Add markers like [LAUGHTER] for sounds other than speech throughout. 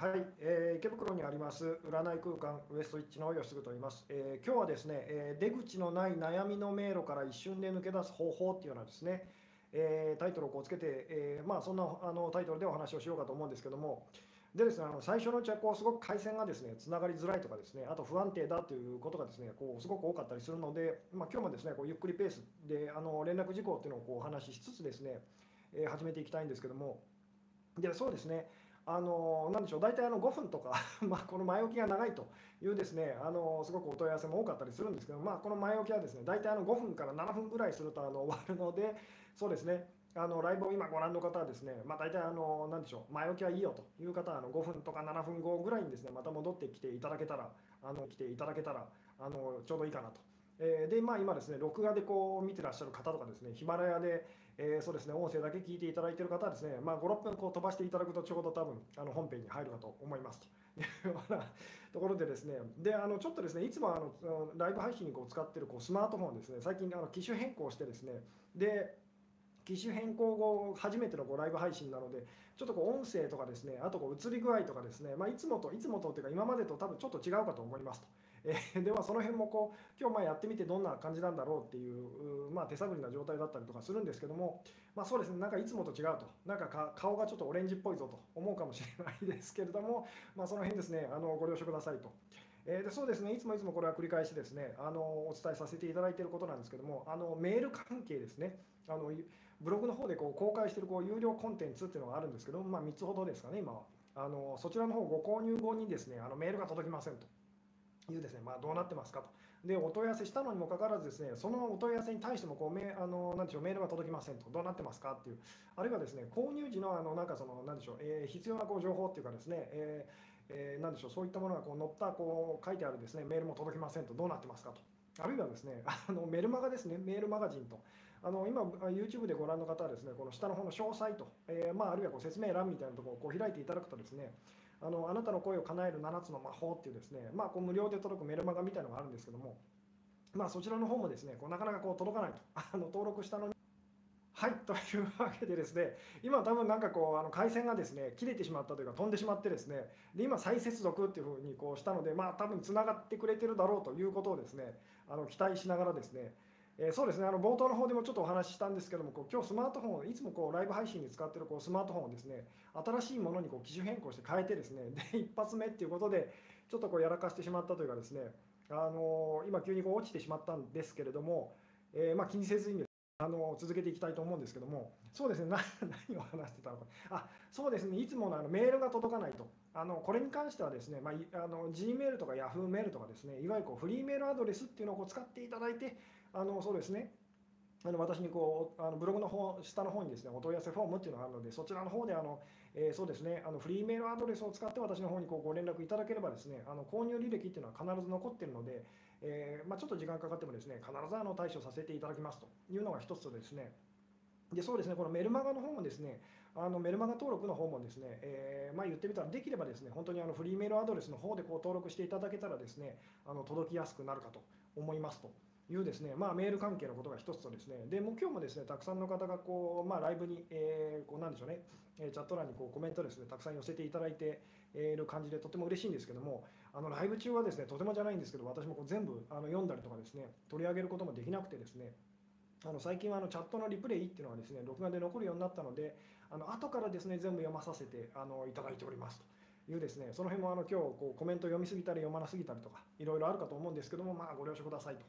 はい、えー、池袋にあります占い空間ウエストイッチの吉嗣と言います、えー、今日はですね、えー、出口のない悩みの迷路から一瞬で抜け出す方法っていうようなですね、えタイトルをこうつけて、えまあそんなあのタイトルでお話をしようかと思うんですけども。でですねあの最初のうちはすごく回線がですねつながりづらいとかですねあと不安定だということがですねこうすごく多かったりするので、まあ、今日もですねこうゆっくりペースであの連絡事項っていうのをこうお話ししつつですね、え始めていきたいんですけども。でそうですねあのなんでしょう大体あの5分とか [LAUGHS] まあこの前置きが長いというですねあのすごくお問い合わせも多かったりするんですけど、まあ、この前置きはですね大体あの5分から7分ぐらいするとあの終わるのでそうですねあのライブを今ご覧の方はですね、まあ、大体あの何でしょう前置きはいいよという方はあの5分とか7分後ぐらいにですねまた戻ってきていただけたらあの来ていただけたらあのちょうどいいかなと。えでまあ今ですね録画でこう見てらっしゃる方とかですねヒマラヤでえー、そうですね、音声だけ聞いていただいている方はですね、まあ、5、6分こう飛ばしていただくとちょうど多分あの本編に入るかと思います。というようなところでですね、であのちょっとですね、いつもあのライブ配信にこう使っているこうスマートフォンですね、最近あの機種変更してですね、で機種変更後初めてのこうライブ配信なのでちょっとこう音声とかですねあとこう映り具合とかですね、まあ、いつもといつもとっていうか今までと多分ちょっと違うかと思いますと。えー、ではその辺もこう今日まあやってみてどんな感じなんだろうっていう、まあ、手探りな状態だったりとかするんですけども、まあ、そうですねなんかいつもと違うとなんか顔がちょっとオレンジっぽいぞと思うかもしれないですけれども、まあ、その辺ですねあのご了承くださいと。えー、でそうですねいつもいつもこれは繰り返しですねあのお伝えさせていただいていることなんですけどもあのメール関係ですねあのブログの方でこう公開しているこう有料コンテンツっていうのがあるんですけど、まあ、3つほどですかね今はあのそちらの方ご購入後にですねあのメールが届きませんと。いうですね、まあ、どうなってますかと。で、お問い合わせしたのにもかかわらずですね、そのお問い合わせに対してもこうメあのなんでしょうメールが届きませんと、どうなってますかっていう、あるいはですね、購入時のあのなんかその、なんでしょう、えー、必要なこう情報っていうかですね、えーえー、なんでしょう、そういったものがこう載ったこう書いてあるですね、メールも届きませんと、どうなってますかと。あるいはですね、[LAUGHS] あのメルマガですね、メールマガジンと。あの今、YouTube でご覧の方はですね、この下の方の詳細と、えー、まあ、あるいはこう説明欄みたいなところをこう開いていただくとですね、あのあなたの声を叶える7つの魔法っていうですね、まあ、こう無料で届くメルマガみたいのがあるんですけども、まあ、そちらの方もですねこうなかなかこう届かないと。[LAUGHS] あの登録したのにはいというわけでですね今多分なんかこうあの回線がですね切れてしまったというか飛んでしまってですねで今再接続っていうふうにこうしたのでまあ多分つながってくれてるだろうということをですねあの期待しながらですねえー、そうですね。あの冒頭の方でもちょっとお話ししたんですけどもこう今日スマートフォンをいつもこうライブ配信に使ってるこうスマートフォンをですね新しいものにこう機種変更して変えてですね [LAUGHS] で一発目っていうことでちょっとこうやらかしてしまったというかですねあのー、今急にこう落ちてしまったんですけれども、えー、まあ、気にせずにあの続けていきたいと思うんですけども、そうですね、[LAUGHS] 何を話してたのか、あそうですね、いつものあのメールが届かないと、あのこれに関してはですね、まあ、あの Gmail とか Yahoo メールとかですね、いわゆるこうフリーメールアドレスっていうのをこう使っていただいて、あのそうですね、あの私にこうあのブログの方下の方にですねお問い合わせフォームっていうのがあるのでそちらの方であの、えー、そうですねあのフリーメールアドレスを使って私の方にこうご連絡いただければですねあの購入履歴っていうのは必ず残っているので、えー、まあ、ちょっと時間かかってもですね必ずあの対処させていただきますというのが一つとですねでそうですねこのメルマガの方もですねあのメルマガ登録の方もですね、えー、まあ、言ってみたらできればですね本当にあのフリーメールアドレスの方でこう登録していただけたらですねあの届きやすくなるかと思いますと。いうですね、まあ、メール関係のことが一つとですね、でも今日もですね、たくさんの方がこう、まあ、ライブに、えー、こうなんでしょうね、チャット欄にこうコメントですね、たくさん寄せていただいている感じでとても嬉しいんですけども、あのライブ中はですね、とてもじゃないんですけど、私もこう全部あの読んだりとかですね、取り上げることもできなくてですね、あの最近はあのチャットのリプレイっていうのがですね、録画で残るようになったので、あの後からですね、全部読まさせてあのいただいておりますと。いうですね、その辺もあの今日こうコメント読みすぎたり読まなすぎたりとかいろいろあるかと思うんですけども、まあ、ご了承くださいと。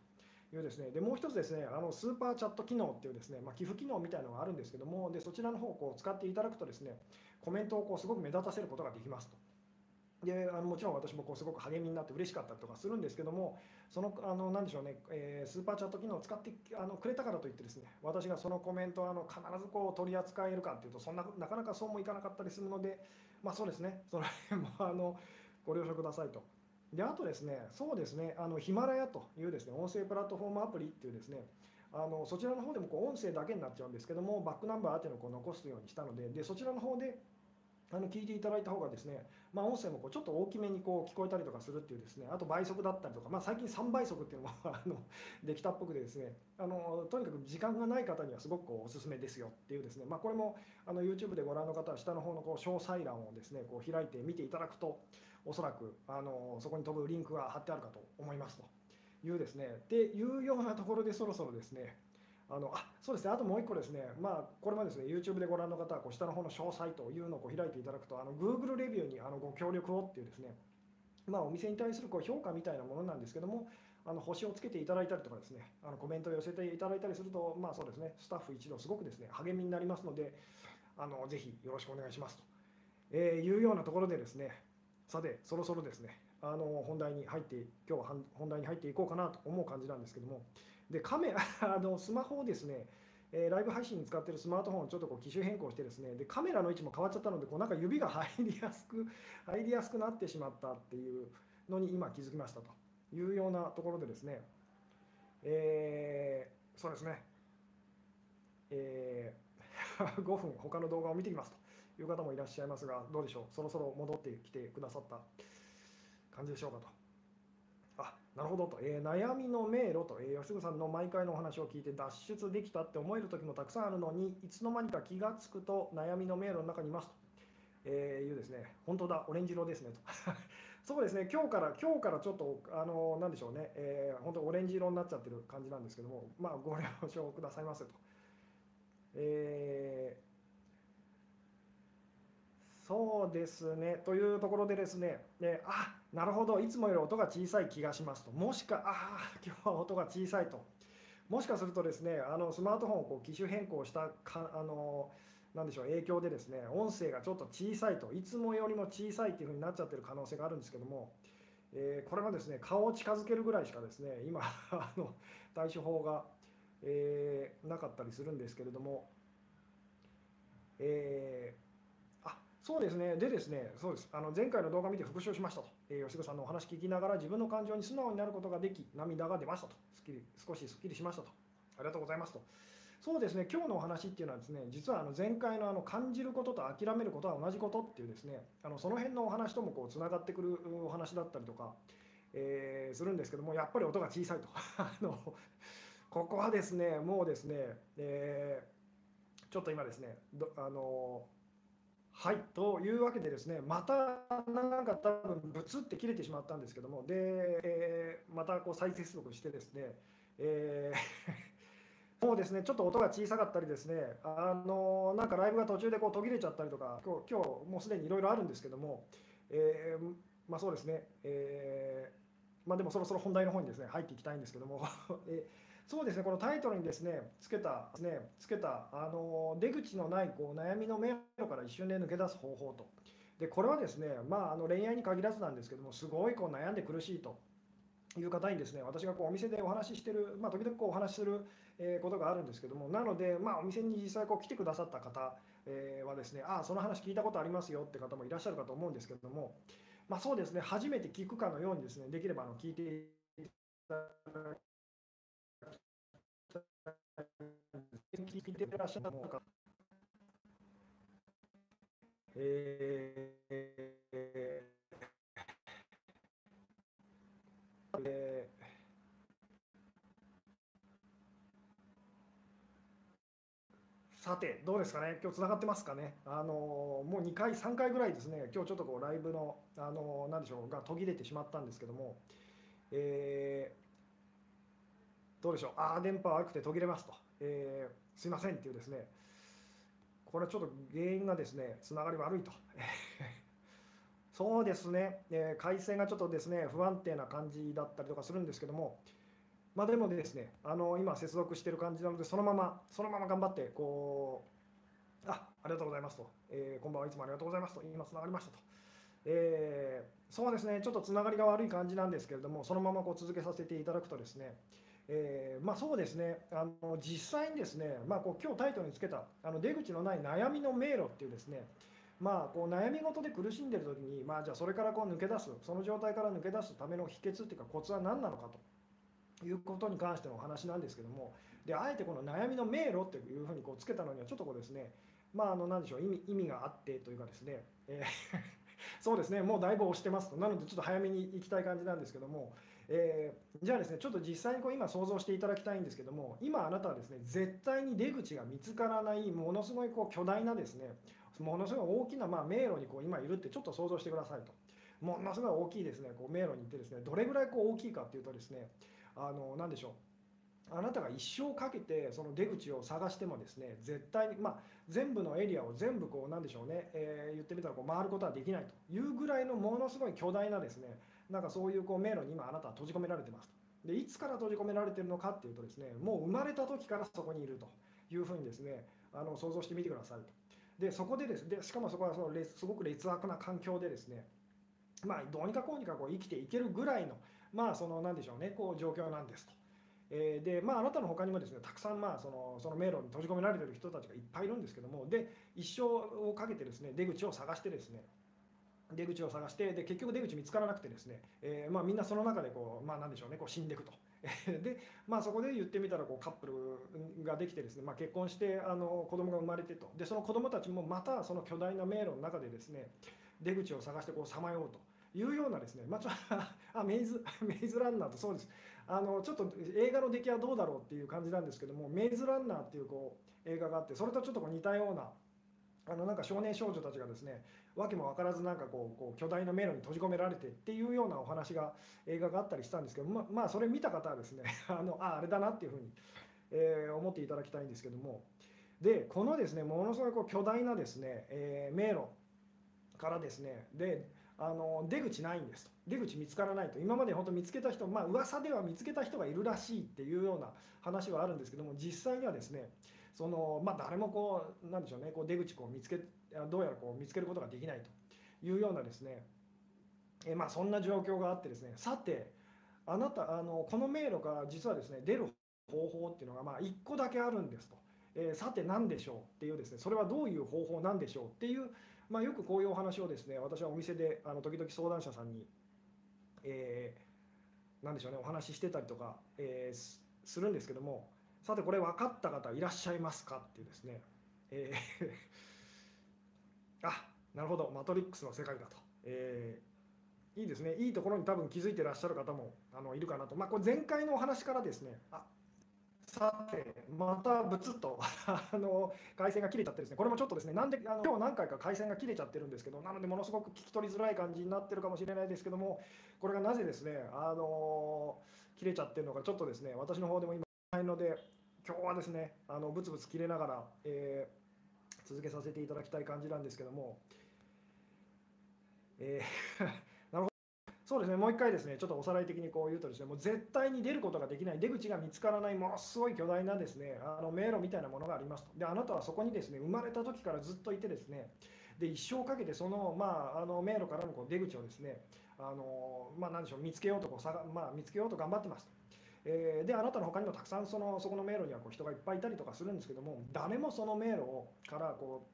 いうですねでもう一つですねあのスーパーチャット機能っていうですね、まあ、寄付機能みたいなのがあるんですけどもでそちらの方をこう使っていただくとですねコメントをこうすごく目立たせることができますと。であのもちろん私もこうすごく励みになって嬉しかったりとかするんですけどもそのあのなんでしょうね、えー、スーパーチャット機能を使ってあのくれたからといってですね私がそのコメントをあの必ずこう取り扱えるかっていうとそんななかなかそうもいかなかったりするのでまあそうですねその辺もあのご了承くださいと。であとですね、そうですね、あのヒマラヤというですね音声プラットフォームアプリっていうですね、あのそちらの方でもこう音声だけになっちゃうんですけども、バックナンバーっていうのをこう残すようにしたので、でそちらの方であの聞いていただいた方がですね、まあ、音声もこうちょっと大きめにこう聞こえたりとかするっていうですねあと倍速だったりとか、まあ、最近3倍速っていうのも [LAUGHS] あのできたっぽくてですねあのとにかく時間がない方にはすごくこうおすすめですよっていうですね、まあ、これもあの YouTube でご覧の方は下の方のこう詳細欄をですねこう開いて見ていただくとおそらくあのそこに飛ぶリンクが貼ってあるかと思いますと。いうですね。っていうようなところでそろそろですねあのあそうですね、あともう一個ですね、まあ、これもですね、YouTube でご覧の方はこう下の方の詳細というのをこう開いていただくと、あの Google レビューにあのご協力をっていうですね、まあ、お店に対するこう評価みたいなものなんですけども、あの星をつけていただいたりとかですね、あのコメントを寄せていただいたりすると、まあそうですね、スタッフ一同すごくですね、励みになりますので、あのぜひよろしくお願いしますと、えー、いうようなところでですね、さて、そろそろですね、あの本題に入って、今日は本題に入っていこうかなと思う感じなんですけども、でカメラあのスマホをですね、えー、ライブ配信に使っているスマートフォンをちょっとこう機種変更してですねでカメラの位置も変わっちゃったのでこうなんか指が入りやすく [LAUGHS] 入りやすくなってしまったっていうのに今気づきましたというようなところでですね、えー、そうですね、えー、[LAUGHS] 5分他の動画を見てきますと。いう方もいらっしゃいますがどうでしょう？そろそろ戻ってきてくださった感じでしょうかと。あなるほどと、えー、悩みの迷路と、えー、吉純さんの毎回のお話を聞いて脱出できたって思える時もたくさんあるのにいつの間にか気が付くと悩みの迷路の中にいますと、えー、いうですね。本当だ。オレンジ色ですねと。[LAUGHS] そうですね。今日から今日からちょっとあのなんでしょうね、えー、本当オレンジ色になっちゃってる感じなんですけどもまあご了承くださいませと。えーそうですね。というところでですね、であなるほど、いつもより音が小さい気がしますと。もしか、あ今日は音が小さいと。もしかするとですね、あのスマートフォンをこう機種変更したか、あの、なでしょう、影響でですね、音声がちょっと小さいと、いつもよりも小さいっていうふうになっちゃってる可能性があるんですけども、えー、これはですね、顔を近づけるぐらいしかですね、今、[LAUGHS] あの対処法が、えー、なかったりするんですけれども、えーそうですね、でですね、そうです。あの前回の動画見て復習しましたと、えー、吉田さんのお話聞きながら自分の感情に素直になることができ、涙が出ましたと、すっきり少しすっきりしましたと、ありがとうございますと。そうですね、今日のお話っていうのはですね、実はあの前回のあの感じることと諦めることは同じことっていうですね、あのその辺のお話ともこうつながってくるお話だったりとか、えー、するんですけども、やっぱり音が小さいと。[LAUGHS] あのここはですね、もうですね、えー、ちょっと今ですね、あのはい。というわけでですねまたなんか多分ブツって切れてしまったんですけどもで、えー、またこう再接続してですね、えー、[LAUGHS] もうですねちょっと音が小さかったりですねあのなんかライブが途中でこう途切れちゃったりとか今日今日もうすでにいろいろあるんですけども、えー、まあそうですね、えー、まあでもそろそろ本題の方にですね入っていきたいんですけども、[LAUGHS] えそうですね、このタイトルにですね、つけた、ね、つけた、あの、出口のないこう悩みの迷路から一瞬で抜け出す方法と。で、これはですね、まあ、あの恋愛に限らずなんですけども、すごいこう悩んで苦しいと。いう方にですね、私がこうお店でお話ししてる、まあ、時々こうお話しすることがあるんですけども、なので、まあ、お店に実際こう来てくださった方はですね、ああ、その話聞いたことありますよって方もいらっしゃるかと思うんですけども、まあ、そうですね、初めて聞くかのようにですね、できればあの聞いていただ聞いてらっしゃるのか。えーえーさて、どうですかね、今日つながってますかね、あのもう2回、3回ぐらいですね、今日ちょっとこうライブの、あのなんでしょう、が途切れてしまったんですけども、えー、どうでしょう、ああ、電波悪くて途切れますと。えー、すいませんっていうですね、これはちょっと原因がですね、つながり悪いと。[LAUGHS] そうですね、えー、回線がちょっとですね、不安定な感じだったりとかするんですけども、まあ、でもですね、あの今接続している感じなので、そのまま、そのまま頑張って、こう、あありがとうございますと、えー、こんばんはいつもありがとうございますと、今つながりましたと。えー、そうですね、ちょっとつながりが悪い感じなんですけれども、そのままこう続けさせていただくとですね、えー、まあ、そうですね。あの実際にですね、まあ、こう今日タイトルにつけたあの出口のない悩みの迷路っていうですね。まあ、こう悩み事で苦しんでる時に、まあ、じゃあそれからこう抜け出す。その状態から抜け出すための秘訣っていうかコツは何なのかということに関してのお話なんですけども。であえてこの悩みの迷路っていうふうにこうつけたのにはちょっとこうですね。まああの何でしょう。意味意味があってというかですね、えー [LAUGHS] そうですね。もうだいぶ押してますと。なのでちょっと早めに行きたい感じなんですけども、えー、じゃあですねちょっと実際にこう今想像していただきたいんですけども今あなたはですね絶対に出口が見つからないものすごいこう巨大なですねものすごい大きなまあ迷路にこう今いるってちょっと想像してくださいと。ものすごい大きいですねこう迷路に行ってですねどれぐらいこう大きいかっていうとですねあの何でしょうあなたが一生かけてその出口を探してもですね絶対にまあ全部のエリアを全部こうなんでしょうね、えー、言ってみたらこう回ることはできないというぐらいのものすごい巨大なですねなんかそういうこう迷路に今あなたは閉じ込められてますでいつから閉じ込められてるのかっていうとですねもう生まれた時からそこにいると。いうふうにですねあの想像してみてくださいと。でそこでですでしかもそこはそのすごく劣悪な環境でですねまあ、どうにかこうにかこう生きていけるぐらいの、まあ、その、なんでしょうね、こう、状況なんですと。え、で、まあ、あなたの他にもですね、たくさん、まあ、その、その迷路に閉じ込められてる人たちがいっぱいいるんですけども、で、一生をかけてですね、出口を探してですね、出口を探してで結局出口見つからなくてですね、えー、まあ、みんなその中でこう、まあ、なんでしょうねこう死んでいくと。[LAUGHS] で、まあ、そこで言ってみたらこうカップルができてですね、まあ、結婚してあの子供が生まれてと。でその子供たちもまたその巨大な迷路の中でですね出口を探してさまようと。いうようなですね、まあ、ちょ [LAUGHS] あメイズ [LAUGHS] メイズランナーとそうです。あのちょっと映画の出来はどうだろうっていう感じなんですけどもメイズランナーっていうこう映画があってそれとちょっとこう似たようなあのなんか少年少女たちがですね訳も分からずなんかこうこう巨大な迷路に閉じ込められてっていうようなお話が映画があったりしたんですけどままあそれ見た方はですね [LAUGHS] あのああれだなっていうふうに、えー、思っていただきたいんですけども。でこのですねものすごいこう巨大なですね、えー、迷路からですねであの出口ないんですと。出口見つからないと。今まで本当見つけた人まあ噂では見つけた人がいるらしいっていうような話はあるんですけども実際にはですねそのまあ誰もこうなんでしょうねこう出口こう見つけどうやらこう見つけることができないというようなですねえまあそんな状況があってですねさてあなたあのこの迷路から実はですね出る方法っていうのがまあ1個だけあるんですと、えー、さて何でしょうっていうですねそれはどういう方法なんでしょうっていうまあ、よくこういうお話をですね私はお店であの時々相談者さんに、えー、何でしょうねお話ししてたりとか、えー、するんですけどもさてこれ分かった方いらっしゃいますかっていうですね、えー、あなるほど。マトリックスの世界だと、えー、いいですね。いいところに多分気づいてらっしゃる方もあのいるかなと、まあ、これ前回のお話からですね。あさて、またブツッと [LAUGHS] あの回線が切れちゃってですね、これもちょっとですね、なんであの今日何回か回線が切れちゃってるんですけど、なので、ものすごく聞き取りづらい感じになってるかもしれないですけども、これがなぜですね、あの切れちゃってるのか、ちょっとですね、私の方でも今、ないので、今日はですね、あのブツブツ切れながら、えー、続けさせていただきたい感じなんですけども、えー [LAUGHS] そうですね、もう一回ですね、ちょっとおさらい的にこう言うとですね、もう絶対に出ることができない、出口が見つからない、ものすごい巨大なですね、あの迷路みたいなものがありますと。で、あなたはそこにですね、生まれた時からずっといてですね、で、一生かけてその、まあ、あの迷路からのこう出口をですね、あの、まあ、なんでしょう、見つけようとこうさ、まあ、見つけようと頑張ってますと。えー、であなたの他にもたくさんそのそこの迷路にはこう人がいっぱいいたりとかするんですけども誰もその迷路からこ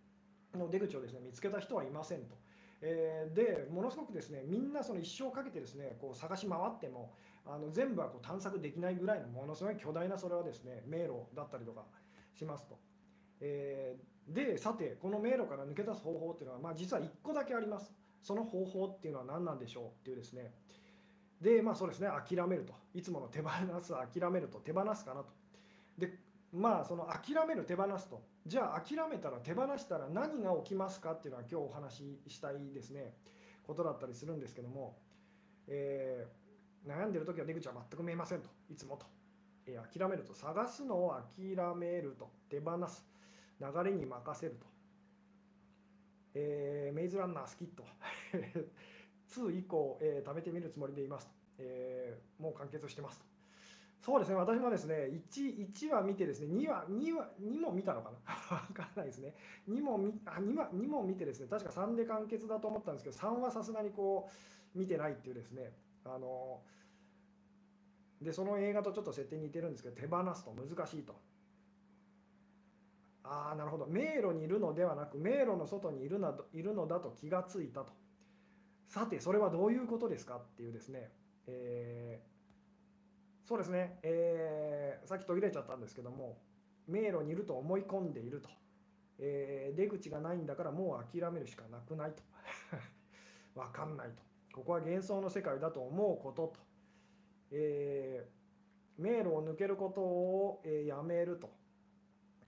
うの出口をですね見つけた人はいませんと。えー、でものすごくですねみんなその一生かけてですねこう探し回ってもあの全部はこう探索できないぐらいのものすごい巨大なそれはですね迷路だったりとかしますと。えー、でさてこの迷路から抜け出す方法っていうのは、まあ、実は1個だけあります。その方法っていうのは何なんでしょうっていうですねでまあそうですね諦めると。いつもの手放す諦めると手放すかなと。でまあその諦める手放すと。じゃあ諦めたら手放したら何が起きますかっていうのは今日お話ししたいですね。ことだったりするんですけども、えー、悩んでる時は出口は全く見えませんと。いつもと、えー、諦めると。探すのを諦めると。手放す。流れに任せると、えー、メイズランナー好きと。[LAUGHS] 2以降、えー、貯めてみるつもりでいますと、えー、もう完結してますそうですね、私もですね、1, 1話見てですね、2話、2話、2も見たのかな？[LAUGHS] わかんないですね。2も見、あ、2話、2も見てですね、確か3で完結だと思ったんですけど、3はさすがにこう、見てないっていうですね、あの、で、その映画とちょっと設定似てるんですけど、手放すと難しいと。ああ、なるほど。迷路にいるのではなく、迷路の外にいるなどいるのだと気がついたと。さて、それはどういうことですか？っていうですね、えーそうですね、えー、さっき途切れちゃったんですけども迷路にいると思い込んでいると。えー、出口がないんだからもう諦めるしかなくないと。[LAUGHS] 分かんないと。ここは幻想の世界だと思うことと、え、迷路を抜けることを、え、やめると。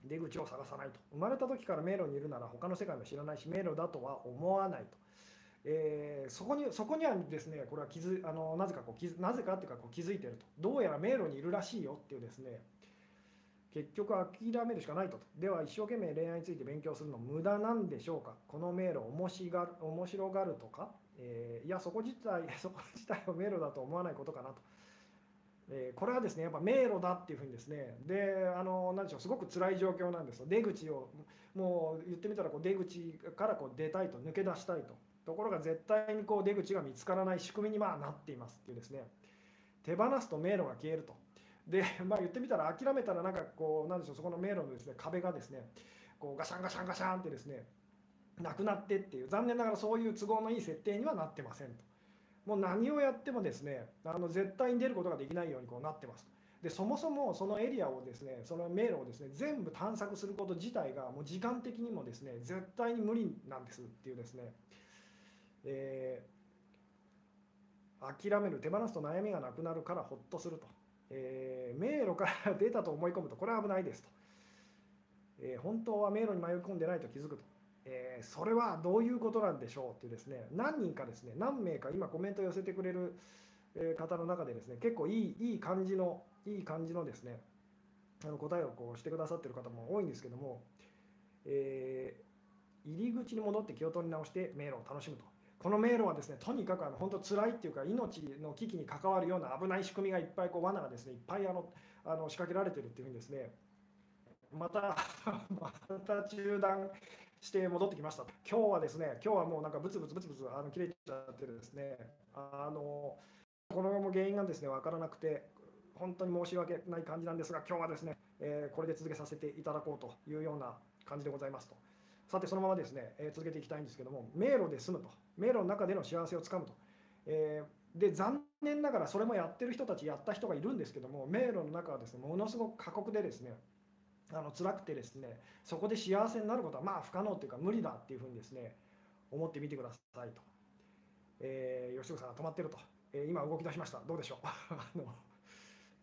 出口を探さないと。生まれた時から迷路にいるなら他の世界も知らないし迷路だとは思わないと、えー、そこにそこにはですねこれは気づあのなぜかこう気なぜかっていうかこう気づいてると。どうやら迷路にいるらしいよっていうですね。結局諦めるしかないとでは一生懸命恋愛について勉強するの無駄なんでしょうか。この迷路面白がる面白がるとか、えー、いやそこ自体 [LAUGHS] そこ自体は迷路だと思わないことかなと。えー、これはですねやっぱ迷路だっていうふうにですね。であの何でしょうすごく辛い状況なんです出口をもう言ってみたらこう出口からこう出たいと抜け出したいと。ところが絶対にこう出口が見つからない仕組みにまなっていますっていうですね。手放すと迷路が消えると。でまあ言ってみたら諦めたらなんかこうなんでしょうそこの迷路のですね壁がですねこうガシャンガシャンガシャンってですねなくなってっていう残念ながらそういう都合のいい設定にはなってませんと。もう何をやってもですねあの絶対に出ることができないようにこうなってますでそもそもそのエリアをですねその迷路をですね全部探索すること自体がもう時間的にもですね絶対に無理なんですっていうですね、えー、諦める手放すと悩みがなくなるからほっとすると、えー、迷路から出たと思い込むとこれは危ないですと、えー、本当は迷路に迷い込んでないと気づくと。えー、それはどういうことなんでしょうっていうですね何人かですね何名か今コメント寄せてくれる方の中でですね結構いいいい感じのいい感じのですねあの答えをこうしてくださっている方も多いんですけども、えー、入り口に戻って気を取り直して迷路を楽しむと。この迷路はですねとにかくあの本当辛いっていうか命の危機に関わるような危ない仕組みがいっぱいこう罠がですねいっぱいあの [LAUGHS] あの仕掛けられてるっていうふうにですねまた [LAUGHS] また中断して戻ってきました。今日はですね今日はもうなんかブツブツブツブツあの切れちゃってですねあのこの原因がですね分からなくて本当に申し訳ない感じなんですが今日はですね、えー、これで続けさせていただこうというような感じでございますと。さてそのままですね、えー、続けていきたいんですけども迷路で済むと。迷路の中での幸せをつかむと、えー、で残念ながらそれもやってる人たちやった人がいるんですけども迷路の中はですねものすごく過酷でですねあの辛くてですねそこで幸せになることはまあ不可能っていうか無理だっていうふうにですね思ってみてくださいと、えー、吉岡さんが止まってると、えー、今動き出しました。どうでしょう。[LAUGHS] あの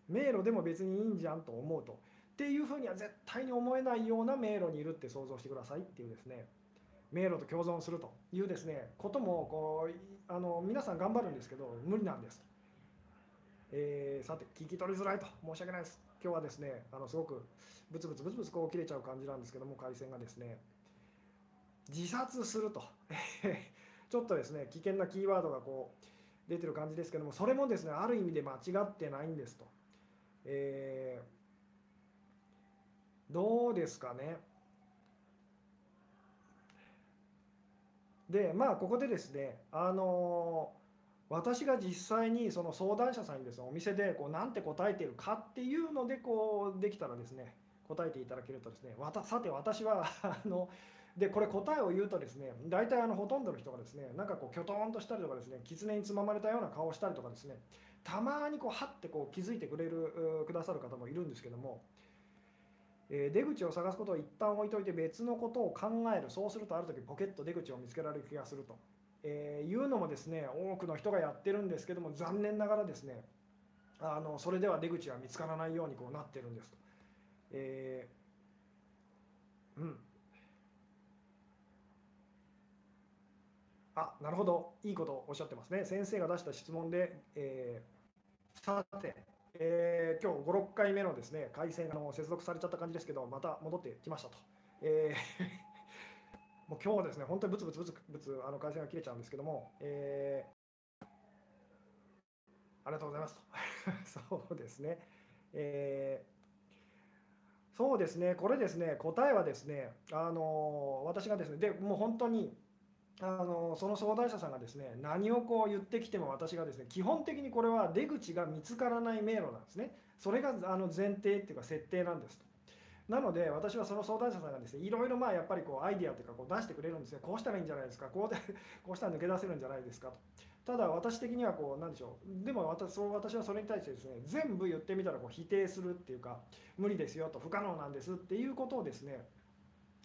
迷路でも別にいいんじゃんと思うと。っていうふうには絶対に思えないような迷路にいるって想像してくださいっていうですね。迷路と共存するというですねこともこうあの皆さん頑張るんですけど無理なんです、えー、さて聞き取りづらいと。申し訳ないです。今日はですねあのすごくブツブツブツブツこう切れちゃう感じなんですけども回線がですね自殺すると。[LAUGHS] ちょっとですね危険なキーワードがこう出てる感じですけどもそれもですねある意味で間違ってないんですと、えー、どうですかね。でまあここでですねあの私が実際にその相談者さんにですねお店でこうなんて答えてるかっていうのでこうできたらですね答えていただけるとですねわたさて私は [LAUGHS] あのでこれ答えを言うとですね大体あのほとんどの人がですねなんかこうきょとんとしたりとかですね狐につままれたような顔をしたりとかですねたまにこうはってこう気づいてくれるくださる方もいるんですけども、えー、出口を探すことを一旦置いといて別のことを考えるそうするとある時ポケット出口を見つけられる気がすると。えー、いうのもですね多くの人がやってるんですけども残念ながらですねあのそれでは出口は見つからないようにこうなってるんですと。えー、うんあなるほどいいことをおっしゃってますね先生が出した質問で、えー、さて、えー、今日56回目のですね回線の接続されちゃった感じですけどまた戻ってきましたと。えー [LAUGHS] もう今日はですね、本当にブツブツブツブツあの回線が切れちゃうんですけども、えー、ありがとうございますと。[LAUGHS] そうですね。えー、そうですね、これですね、答えはですね、あの私がですね、でもう本当に、あのその相談者さんがですね何をこう言ってきても私がですね基本的にこれは出口が見つからない迷路なんですね。それがあの前提っていうか設定なんですと。なので私はその相談者さんがですねいろいろまあやっぱりこうアイディアというかこう出してくれるんですねこうしたらいいんじゃないですか。こうで [LAUGHS] こうしたら抜け出せるんじゃないですかと。ただ私的にはこうなんでしょう。でも私そう私はそれに対してですね全部言ってみたらこう否定するっていうか無理ですよと不可能なんですっていうことをですね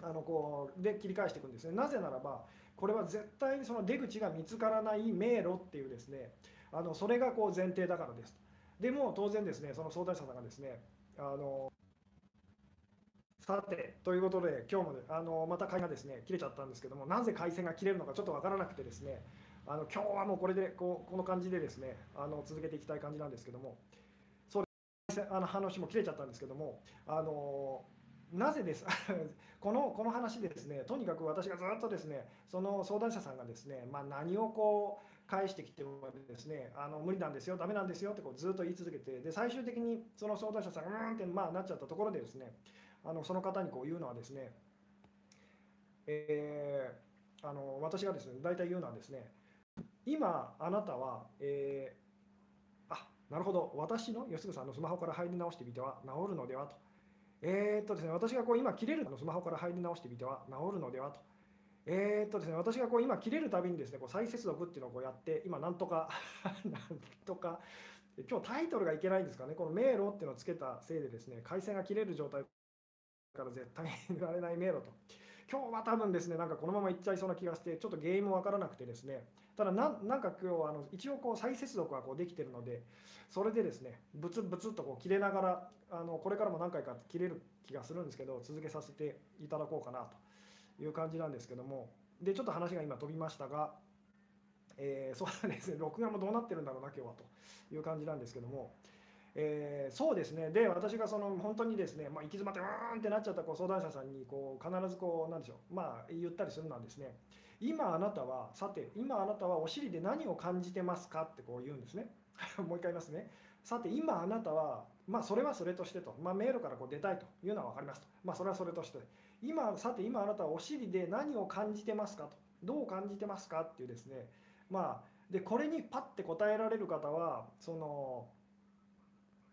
あのこうで切り返していくんですね。なぜならばこれは絶対にその出口が見つからない迷路っていうですねあのそれがこう前提だからです。でも当然ですねその相談者さんがですねあのさてということで今日もあのまた会がですね切れちゃったんですけどもなぜ回線が切れるのかちょっと分からなくてですねあの今日はもうこれでこうこの感じでですねあの続けていきたい感じなんですけどもそうですあの話も切れちゃったんですけどもあのなぜです？[LAUGHS] このこの話ですねとにかく私がずっとですねその相談者さんがですね、まあ、何をこう返してきてもですねあの無理なんですよダメなんですよってこうずっと言い続けてで最終的にその相談者さんがうーんってまあなっちゃったところでですねあのその方にこう言うのはですね、えー、あの私がですね大体言うのはですね今あなたは、えー、あなるほど私の吉純さんのスマホから入り直してみては治るのではと。えー、っとですね、私がこう今切れるのスマホから入り直してみては治るのではと。えー、っとですね、私がこう今切れるたびにですね、こう再接続っていうのをこうやって、今なんとか [LAUGHS] なんとか、今日タイトルがいけないんですかね、この迷路っていうのをつけたせいでですね、回線が切れる状態から絶対に抜られない迷路と。今日は多分ですね、なんかこのままいっちゃいそうな気がして、ちょっと原因もわからなくてですね、ただな、なんか今日あの一応こう再接続はこうできてるので、それでですね、ブツブツとこう切れながら、あのこれからも何回か切れる気がするんですけど、続けさせていただこうかなという感じなんですけども、で、ちょっと話が今飛びましたが、えー、そうですね、録画もどうなってるんだろうな、今日はという感じなんですけども、えー、そうですね。で私がその本当にですね、まあ、行き詰まってうーんってなっちゃったこう相談者さんにこう必ずこうなんでしょうまあ言ったりするのはですね今あなたはさて今あなたはお尻で何を感じてますかってこう言うんですね。[LAUGHS] もう一回言いますね。さて今あなたはまあそれはそれとしてと、まあ、迷路からこう出たいというのは分かりますと。まあそれはそれとして。今さて今あなたはお尻で何を感じてますかと。どう感じてますかっていうですね。まあでこれにパッて答えられる方はその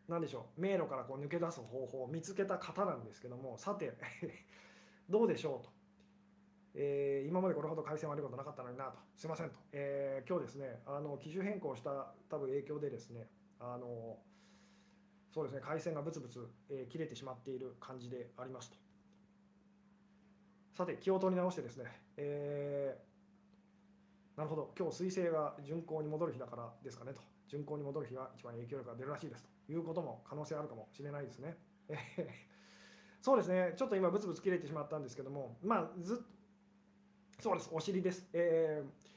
何でしょう迷路からこう抜け出す方法を見つけた方なんですけどもさて [LAUGHS] どうでしょうと、えー、今までこれほど回線悪いことなかったのになと。すいませんと、えー、今日ですねあの機種変更した多分影響でですねあのそうですね回線がブツブツ、えー、切れてしまっている感じでありますと。さて気を取り直してですね、えー、なるほど。今日彗星が巡航に戻る日だからですかねと。巡航に戻る日が一番影響力が出るらしいですと。いうことも可能性あるかもしれないですね。[LAUGHS] そうですね、ちょっと今、ブツブツ切れてしまったんですけども、まあ、ずそうです、お尻です。えー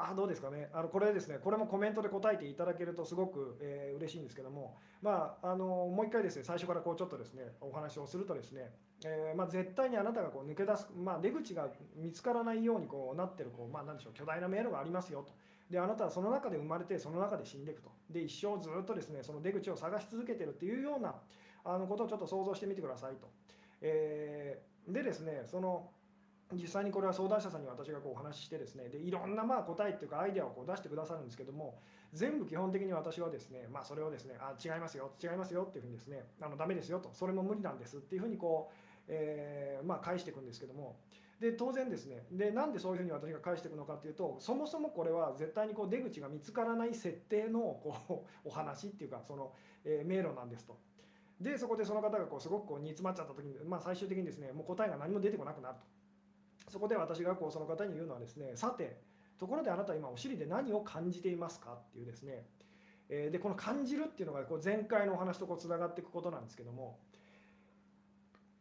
あどうですかね。あのこれですね。これもコメントで答えていただけるとすごく、えー、嬉しいんですけども、まあ、あのもう一回ですね最初からこうちょっとですねお話をするとですね、えー、まあ、絶対にあなたがこう抜け出す、まあ、出口が見つからないようにこうなってるこう、まあ、でしょう巨大な迷路がありますよと。であなたはその中で生まれてその中で死んでいくとで一生ずっとですねその出口を探し続けてるっていうようなあのことをちょっと想像してみてくださいと。えー、でですねその実際にこれは相談者さんに私がこうお話ししてですねでいろんなまあ答えっていうかアイデアをこう出してくださるんですけども全部基本的に私はですねまあそれをですねあ違いますよ違いますよっていうふうにですねあのダメですよとそれも無理なんですっていうふうにこう、えー、まあ返していくんですけどもで当然ですねでなんでそういうふうに私が返していくのかというとそもそもこれは絶対にこう出口が見つからない設定のこうお話っていうかその、えー、迷路なんですと。でそこでその方がこうすごくこう煮詰まっちゃった時に、まあ、最終的にですねもう答えが何も出てこなくなると。そこで私がこうその方に言うのはですねさてところであなた今お尻で何を感じていますかっていうですねでこの感じるっていうのがこう前回のお話とこうつながっていくことなんですけども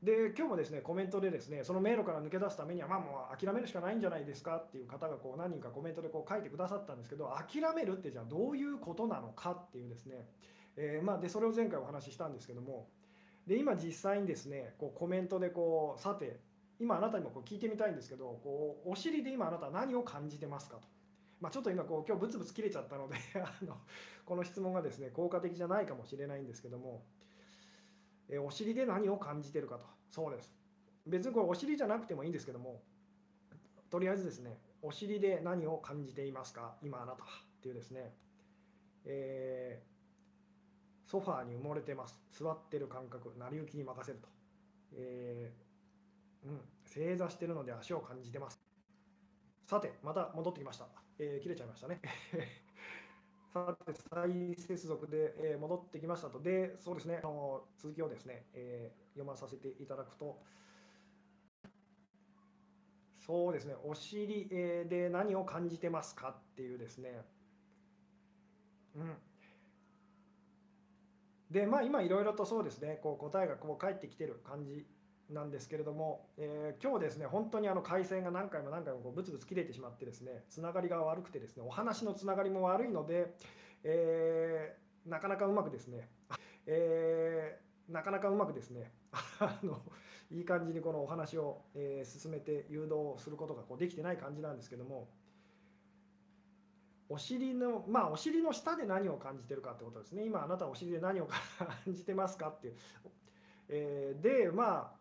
で今日もですねコメントでですねその迷路から抜け出すためにはまあもう諦めるしかないんじゃないですかっていう方がこう何人かコメントでこう書いてくださったんですけど諦めるってじゃあどういうことなのかっていうですね、えー、まあでそれを前回お話ししたんですけどもで今実際にですねこうコメントでこうさて今あなたにもこう聞いてみたいんですけどこうお尻で今あなたは何を感じてますかと。まあ、ちょっと今こう今日ブツブツ切れちゃったので [LAUGHS] あのこの質問がですね効果的じゃないかもしれないんですけどもえお尻で何を感じてるかとそうです。別にこれお尻じゃなくてもいいんですけどもとりあえずですねお尻で何を感じていますか今あなたっていうですね、えー、ソファーに埋もれてます。座ってる感覚成り行きに任せると、えー、うん正座してるので足を感じてます。さてまた戻ってきました、えー、切れちゃいましたね。さて再接続で、え戻ってきましたと。でそうですね。あの続きをですね、えー、読まさせていただくと。そうですね。お尻で何を感じてますかっていうですね。うん。でまあ今いろいろとそうですね。こう答えがこう返ってきてる感じなんですけれども、えー、今日ですね本当にあの回線が何回も何回もこうブツブツ切れてしまってですねつながりが悪くてですねお話のつながりも悪いので、えー、なかなかうまくですね、えー、なかなかうまくですね [LAUGHS] あのいい感じにこのお話を、え進めて誘導することがこうできてない感じなんですけどもお尻のまあお尻の下で何を感じてるかってことですね。今あなたお尻で何を感じてますかっていう、え、でまあ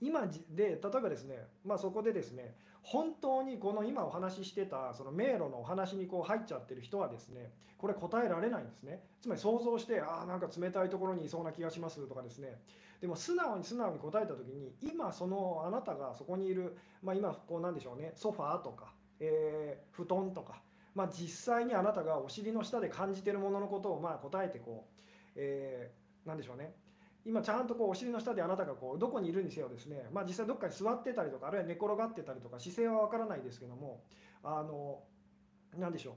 今で例えばですね、まあ、そこでですね本当にこの今お話ししてたその迷路のお話にこう入っちゃってる人はですねこれ答えられないんですね。つまり想像してああなんか冷たいところにいそうな気がしますとかですね。でも素直に素直に答えた時に今そのあなたがそこにいる、まあ、今こうなんでしょうねソファーとか、えー、布団とか、まあ、実際にあなたがお尻の下で感じてるもののことをまあ答えてこう、えー、なんでしょうね。今ちゃんとこうお尻の下であなたがこうどこにいるにせよですね、まあ、実際どっかに座ってたりとかあるいは寝転がってたりとか姿勢は分からないですけどもあの何でしょう、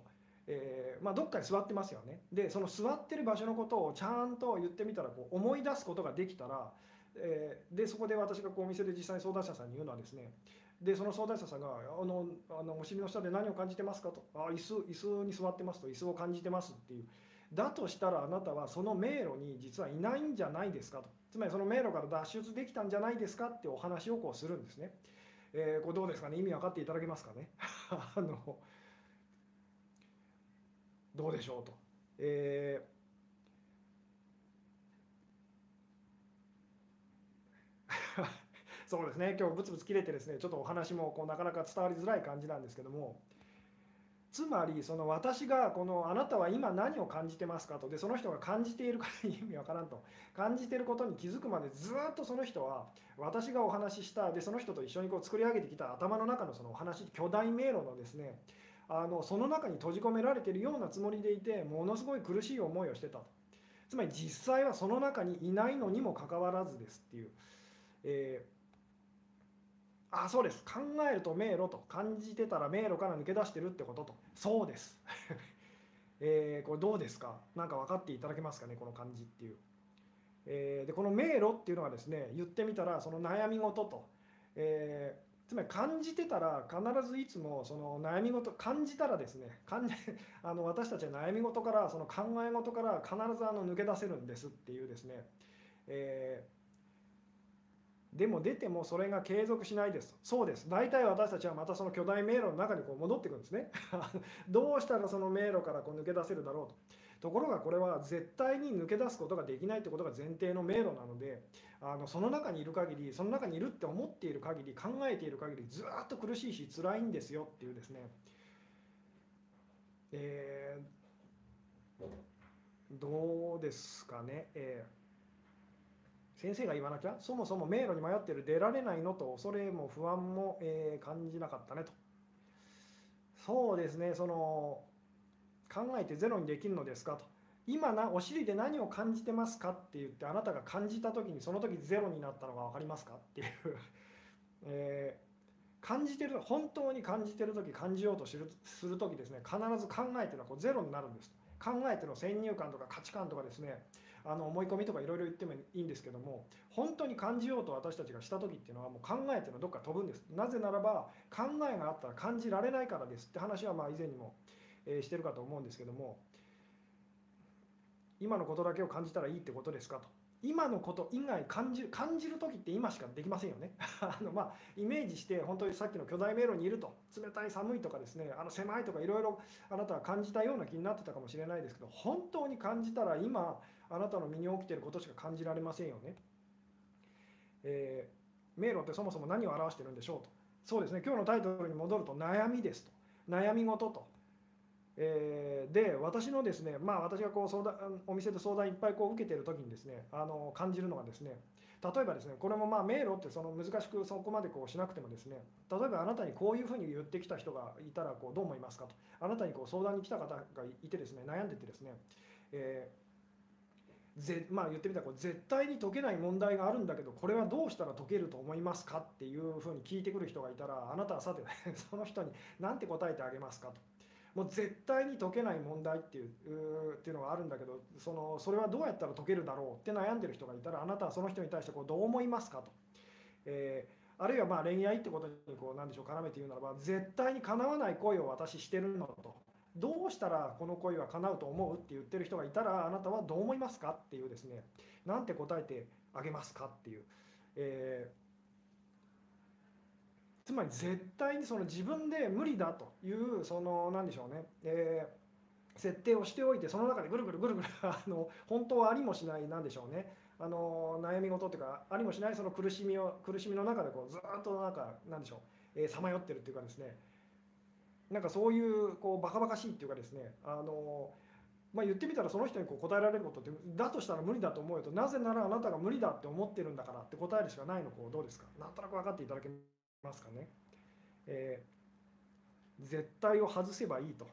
えー、まあ、どっかに座ってますよねでその座ってる場所のことをちゃんと言ってみたらこう思い出すことができたら、えー、でそこで私がこうお店で実際に相談者さんに言うのはですねでその相談者さんが「あのあのお尻の下で何を感じてますか?」と「あ椅子椅子に座ってます」と「椅子を感じてます」っていうだとしたらあなたはその迷路に実はいないんじゃないですかと。つまりその迷路から脱出できたんじゃないですかってお話をこうするんですね。えー、これどうですかね？意味分かっていただけますかね？[LAUGHS] あのどうでしょうと。えー [LAUGHS] そうですね。今日ブツブツ切れてですねちょっとお話もこうなかなか伝わりづらい感じなんですけども。つまりその私がこのあなたは今何を感じてますかと。でその人が感じているから意味わからんと。感じていることに気づくまでずっとその人は私がお話ししたでその人と一緒にこう作り上げてきた頭の中のそのお話巨大迷路のですねあのその中に閉じ込められているようなつもりでいてものすごい苦しい思いをしてたと。つまり実際はその中にいないのにもかかわらずですっていう、えーあそうです。考えると迷路と感じてたら迷路から抜け出してるってことと。そうです。[LAUGHS] えー、これどうですか？何か分かっていただけますかね？この感じっていう、えー、でこの迷路っていうのはですね言ってみたらその悩み事と、えー、つまり感じてたら必ずいつもその悩み事感じたらですね感じ [LAUGHS] あの私たちは悩み事からその考え事から必ずあの抜け出せるんですっていうですね、えーでも出てもそれが継続しないですそうです。大体私たちはまたその巨大迷路の中にこう戻っていくんですね。[LAUGHS] どうしたらその迷路からこう抜け出せるだろうと。ところがこれは絶対に抜け出すことができないってことが前提の迷路なのであのその中にいる限りその中にいるって思っている限り考えている限りずっと苦しいし辛いんですよっていうですね。えー、どうですかね、えー先生が言わなきゃそもそも迷路に迷ってる出られないのと恐れも不安も、えー、感じなかったねと。そうですねその考えてゼロにできるのですかと。今なお尻で何を感じてますかって言ってあなたが感じた時にその時ゼロになったのが分かりますかっていう。[LAUGHS] えー、感じてる本当に感じてる時感じようとするする時ですね必ず考えてるのはこうゼロになるんです。考えての先入観とか価値観とかですねあの思い込みとかいろいろ言ってもいいんですけども本当に感じようと私たちがした時っていうのはもう考えってるのはどっか飛ぶんです。なぜならば考えがあったら感じられないからです。って話はまあ以前にも、えしてるかと思うんですけども今のことだけを感じたらいいってことですかと。今のこと以外感じる感じる時って今しかできませんよね。[LAUGHS] あのまあイメージして本当にさっきの巨大迷路にいると。冷たい寒いとかですねあの狭いとかいろいろあなたは感じたような気になってたかもしれないですけど本当に感じたら今あなたの身に起きていることしか感じられませんよね。えー、迷路ってそもそも何を表してるんでしょうと。そうですね今日のタイトルに戻ると悩みですと。悩み事と。えー、で私のですねまあ私がこう相談お店で相談いっぱいこう受けてる時にですねあの感じるのがですね例えばですねこれもまあ迷路ってその難しくそこまでこうしなくてもですね例えばあなたにこういうふうに言ってきた人がいたらこうどう思いますかとあなたにこう相談に来た方がいてですね悩んでてですね、えーぜまあ言ってみたらこう絶対に解けない問題があるんだけどこれはどうしたら解けると思いますかっていうふうに聞いてくる人がいたらあなたはさて [LAUGHS] その人に何て答えてあげますかと。もう絶対に解けない問題っていうっていうのがあるんだけどそのそれはどうやったら解けるだろうって悩んでる人がいたらあなたはその人に対してこうどう思いますかと。えー、あるいはまあ恋愛ってことにこう何でしょう絡めて言うならば絶対に叶わない恋を私してるのとどうしたらこの恋は叶うと思うって言ってる人がいたらあなたはどう思いますかっていうですねなんて答えてあげますかっていう、えー、つまり絶対にその自分で無理だというその何でしょうね、えー、設定をしておいてその中でぐるぐるぐるぐる [LAUGHS] あの本当はありもしない何でしょうね。あの悩み事っていうかありもしないその苦しみを苦しみの中でこうずっとなんか何でしょう。さまよってるっていうかですね。なんかそういうこうバカバカしいっていうかですねあのまあ、言ってみたらその人にこう答えられることってだとしたら無理だと思うよと。なぜならあなたが無理だって思ってるんだからって答えるしかないのこうどうですか？なんとなく分かっていただけますかね、えー、絶対を外せばいいと。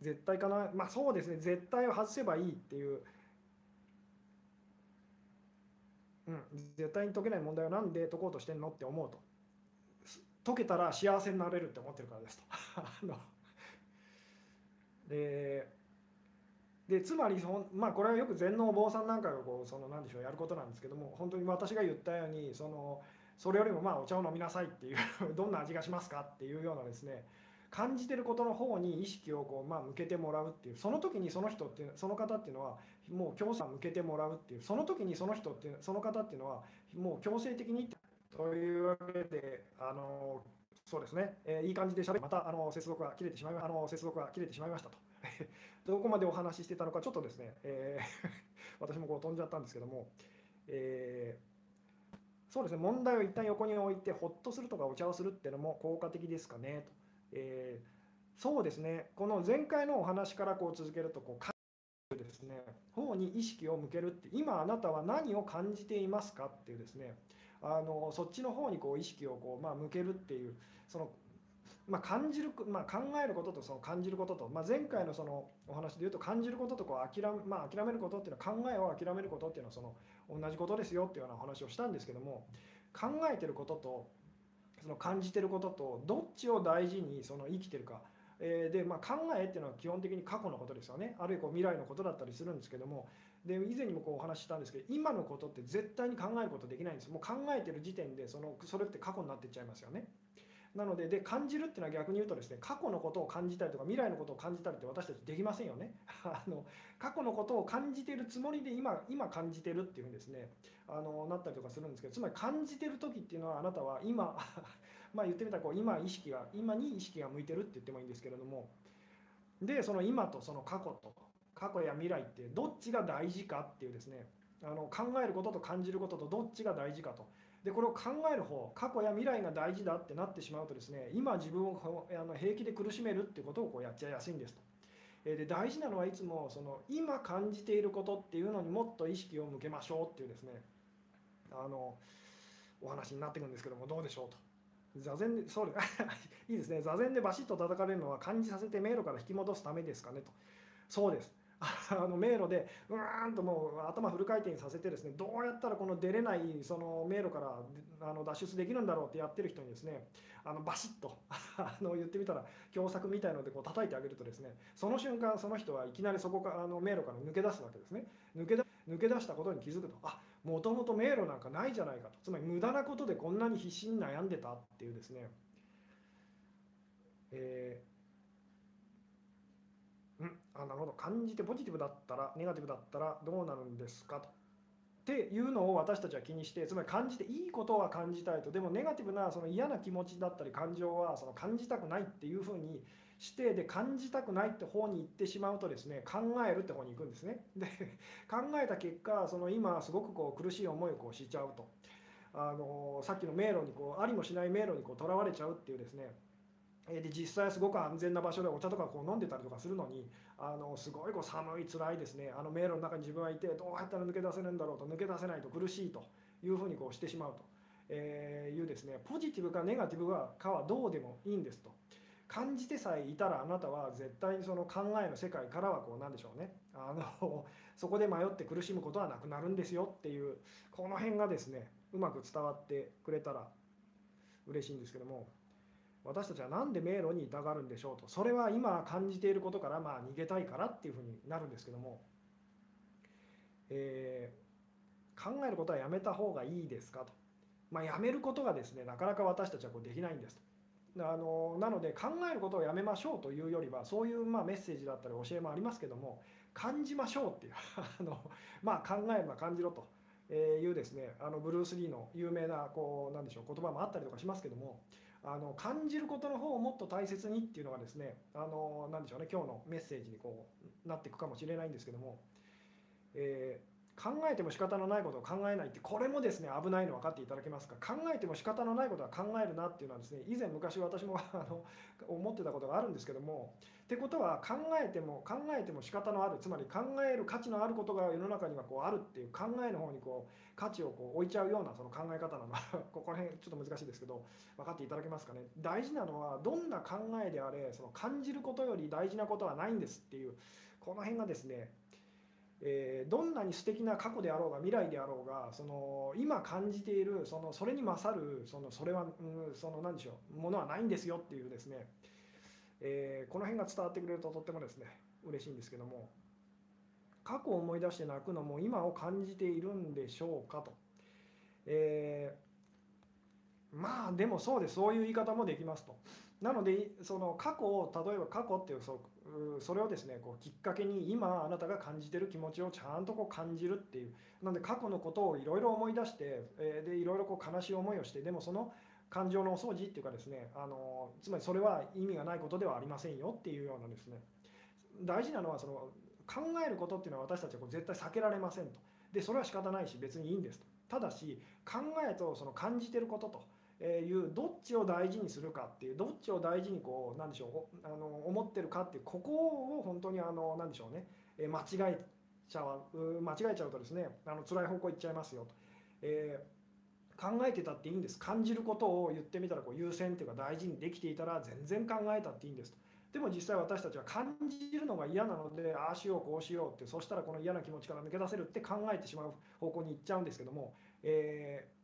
絶対かな？まあそうですね。絶対を外せばいいっていう、うん、絶対に解けない問題をなんで解こうとしてんの？って思うと。解けたら幸せになれるって思ってるからですと。[LAUGHS] ででつまりそ、まあ、これはよく全能お坊さんなんかがこうその何でしょうやることなんですけども本当に私が言ったようにそのそれよりもまあお茶を飲みなさいっていう [LAUGHS] どんな味がしますかっていうようなですね感じてることの方に意識をこうまあ向けてもらうっていうその時にその人ってその方っていうのはもう強制向けてもらうっていうその時にその人ってその方っていうのはもう強制的にってというわけで、あのそうですね、えー、いい感じでしゃべまたあの接続が切れてしまいまあの接続が切れてしまいましたと。[LAUGHS] どこまでお話ししてたのか、ちょっとですね、えー、[LAUGHS] 私もこう飛んじゃったんですけども、えー、そうですね、問題を一旦横に置いて、ほっとするとかお茶をするっていうのも効果的ですかねと。え、そうですね、この前回のお話からこう続けるとこう、ですね、方に意識を向けるって、今あなたは何を感じていますかっていうですね、あのそっちの方にこう意識をこう、まあ、向けるっていうその、まあ、感じる、まあ、考えることとその感じることと、まあ、前回のそのお話で言うと感じることとこう諦め,、まあ、諦めることっていうのは考えを諦めることっていうのはその同じことですよっていうようなお話をしたんですけども考えてることとその感じてることとどっちを大事にその生きてるか。で、まあ、考えっていうのは基本的に過去のことですよね。あるいはこう未来のことだったりするんですけどもで以前にもこうお話ししたんですけど今のことって絶対に考えることできないんですもう考えてる時点でそのそれって過去になっていっちゃいますよね。なのでで感じるっていうのは逆に言うとですね過去のことを感じたりとか未来のことを感じたりって私たちできませんよね。[LAUGHS] あの過去のことを感じてるつもりで今今感じてるっていうふうにですねあのなったりとかするんですけどつまり感じてる時っていうのはあなたは今 [LAUGHS] まあ言ってみたらこう今意識が今に意識が向いてるって言ってもいいんですけれどもでその今とその過去と過去や未来ってどっちが大事かっていうですねあの考えることと感じることとどっちが大事かとでこれを考える方過去や未来が大事だってなってしまうとですね今自分をあの平気で苦しめるってことをこうやっちゃいやすいんですと。で大事なのはいつもその今感じていることっていうのにもっと意識を向けましょうっていうですねあのお話になっていくんですけどもどうでしょうと。座禅でそう [LAUGHS] いいですね座禅でバシッと叩かれるのは感じさせて迷路から引き戻すためですかねとそうです [LAUGHS] あの迷路でうーんともう頭フル回転させてですねどうやったらこの出れないその迷路からあの脱出できるんだろうってやってる人にですねあのバシッと [LAUGHS] あの言ってみたら共作みたいのでこう叩いてあげるとですねその瞬間その人はいきなりそこからあの迷路から抜け出すわけですね。抜け抜け出したことに気づくとあもともと迷路なんかないじゃないかと。つまり無駄なことでこんなに必死に悩んでたっていうですね。えーあなるほど感じてポジティブだったらネガティブだったらどうなるんですか？と。っていうのを私たちは気にしてつまり感じていいことは感じたいとでもネガティブなその嫌な気持ちだったり感情はその感じたくないっていうふうにしてで感じたくないって方に行ってしまうとですね考えるって方に行くんですね。で考えた結果その今すごくこう苦しい思いをこうしちゃうとあのさっきの迷路にこうありもしない迷路にとらわれちゃうっていうですねで実際すごく安全な場所でお茶とかこう飲んでたりとかするのにあのすごいこう寒い辛いですね。あの迷路の中に自分はいてどうやったら抜け出せるんだろうと抜け出せないと苦しいというふうにこうしてしまうと、えいうですねポジティブかネガティブかはどうでもいいんですと。感じてさえいたらあなたは絶対にその考えの世界からはこうなんでしょうね。あの [LAUGHS] そこで迷って苦しむことはなくなるんですよっていうこの辺がですねうまく伝わってくれたら嬉しいんですけども。私たちは何で迷路にいたがるんでしょうとそれは今感じていることからまあ逃げたいからっていうふうになるんですけども、えー、考えることはやめた方がいいですかと、まあ、やめることがですねなかなか私たちはこうできないんですあのなので考えることをやめましょうというよりはそういうまあメッセージだったり教えもありますけども感じましょうっていう [LAUGHS] あの、まあ、考えれば感じろというですねあのブルース・リーの有名なこうなんでしょう言葉もあったりとかしますけどもあの感じることの方をもっと大切にっていうのがですねあのなんでしょうね今日のメッセージにこうなっていくかもしれないんですけども、えー、考えても仕方のないことを考えないってこれもですね危ないの分かっていただけますか？考えても仕方のないことは考えるなっていうのはですね以前昔私も [LAUGHS] あの思ってたことがあるんですけどもってことは考えても考えても仕方のあるつまり考える価値のあることが世の中にはこうあるっていう考えの方にこう価値をこう置いちゃうようなその考え方なの [LAUGHS] ここら辺ちょっと難しいですけど分かっていただけますかね？大事なのはどんな考えであれその感じることより大事なことはないんですっていうこの辺がですねえー、どんなに素敵な過去であろうが未来であろうがその今感じているそのそれに勝るそのそれは、うん、その何でしょうものはないんですよっていうですね、えー、この辺が伝わってくれるととってもですね嬉しいんですけども過去を思い出して泣くのも今を感じているんでしょうかと。えー、まあでもそうですそういう言い方もできますと。なのでその過去を例えば過去っていうそれをですねこうきっかけに今あなたが感じてる気持ちをちゃんとこう感じるっていう。なので過去のことをいろいろ思い出して、え、でいろいろこう悲しい思いをしてでもその感情のお掃除っていうかですねあのつまりそれは意味がないことではありませんよっていうようなですね。大事なのはその考えることっていうのは私たちはこう絶対避けられませんと。でそれは仕方ないし別にいいんですと。ただし考えとその感じてることと。いうどっちを大事にするかっていうどっちを大事にこうなんでしょうあの思ってるかっていうここを本当にあのなんでしょうね間違えちゃう間違えちゃうとですねあの辛い方向行っちゃいますよと。えー考えてたっていいんです感じることを言ってみたらこう優先っていうか大事にできていたら全然考えたっていいんですとでも実際私たちは感じるのが嫌なのでああしようこうしようってそしたらこの嫌な気持ちから抜け出せるって考えてしまう方向に行っちゃうんですけども、えー、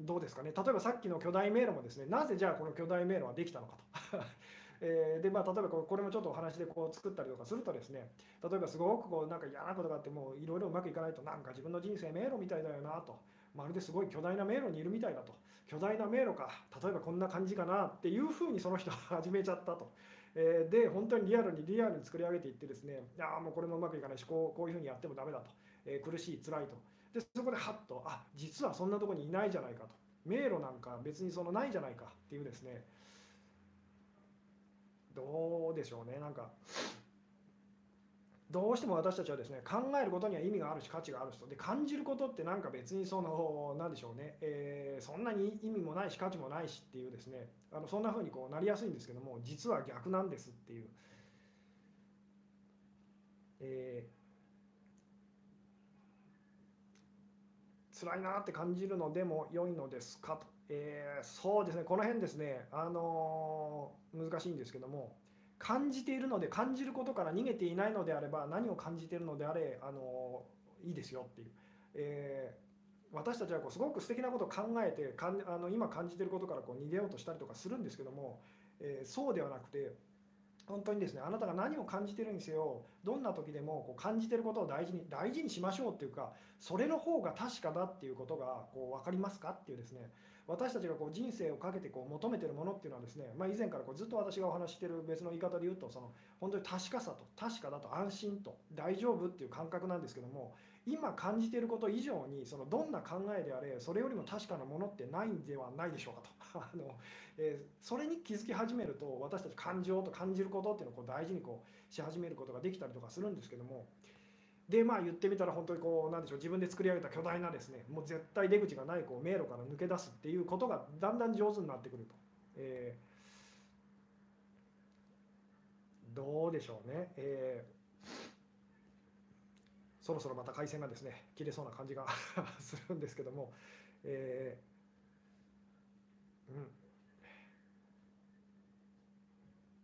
どうですかね。例えばさっきの巨大迷路もですねなぜじゃあこの巨大迷路はできたのかと。[LAUGHS] えー、でまあ、例えばこれもちょっとお話でこう作ったりとかするとですね例えばすごくこうなんか嫌なことがあってもいろいろうまくいかないとなんか自分の人生迷路みたいだよなと。まるですごい巨大な迷路にいるみたいだと。巨大な迷路か。例えばこんな感じかなっていうふうにその人は始めちゃったと。えー、で本当にリアルにリアルに作り上げていってですねああもうこれもうまくいかないしこうこういうふうにやってもダメだと、えー、苦しい辛いと。でそこでハッとあ実はそんなとこにいないじゃないかと。迷路なんか別にそのないじゃないかっていうですね。どうでしょうねなんか。どうしても私たちはですね考えることには意味があるし価値がある人で感じることってなんか別にその何でしょうね、えー、そんなに意味もないし価値もないしっていうですね。あのそんな風にこうなりやすいんですけども実は逆なんですっていう。えー、辛いなって感じるのでも良いのですか？と、えー、そうですね。この辺ですね、あのー、難しいんですけども感じているので感じることから逃げていないのであれば何を感じているのであれあのいいですよっていう、え、私たちはこうすごく素敵なことを考えてかんあの今感じてることからこう逃げようとしたりとかするんですけども、え、そうではなくて本当にですねあなたが何を感じてるにせよ。どんな時でもこう感じてることを大事に大事にしましょうっていうかそれの方が確かだっていうことがこう分かりますかっていうですね。私たちがこう人生をかけてこう求めてるものっていうのはですね、まあ、以前からこうずっと私がお話してる別の言い方で言うとその本当に確かさと確かだと安心と大丈夫っていう感覚なんですけども今感じていること以上にそのどんな考えであれそれよりも確かなものってないんではないでしょうかと。[LAUGHS] あの、えー、それに気づき始めると私たち感情と感じることっていうのをこう大事にこうし始めることができたりとかするんですけども。でまあ言ってみたら本当にこうなんでしょう自分で作り上げた巨大なですねもう絶対出口がないこう迷路から抜け出すっていうことがだんだん上手になってくると、えー、どうでしょうね、えー、そろそろまた回線がですね切れそうな感じが [LAUGHS] するんですけども、えー、うん。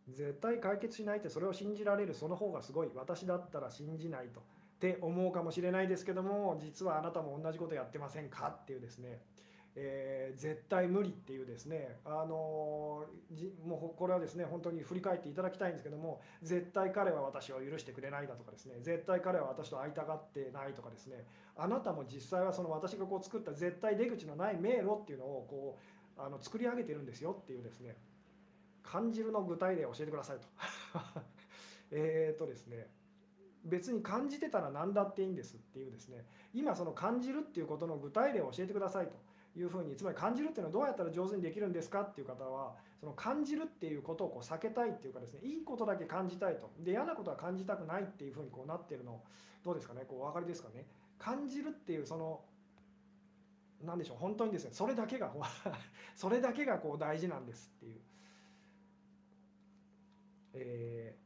絶対解決しないってそれを信じられるその方がすごい。私だったら信じないと。って思うかもしれないですけども実はあなたも同じことやってませんか？っていうですね。えー、絶対無理っていうですね、あの、もうこれはですね本当に振り返っていただきたいんですけども絶対彼は私を許してくれないだとかですね絶対彼は私と会いたがってないとかですねあなたも実際はその私がこう作った絶対出口のない迷路っていうのをこうあの作り上げてるんですよっていうですね感じるの具体例を教えてくださいと [LAUGHS] えっとですね別に感じてたら何だっていいんですっていうですね今その感じるっていうことの具体例を教えてくださいと。いうふうにつまり感じるっていうのはどうやったら上手にできるんですかっていう方はその感じるっていうことをこう避けたいっていうかですねいいことだけ感じたいと。で嫌なことは感じたくないっていうふうにこうなってるのどうですかね？こうお分かりですかね？感じるっていうその何でしょう？本当にですねそれだけがそれだけがこう大事なんですっていう、えー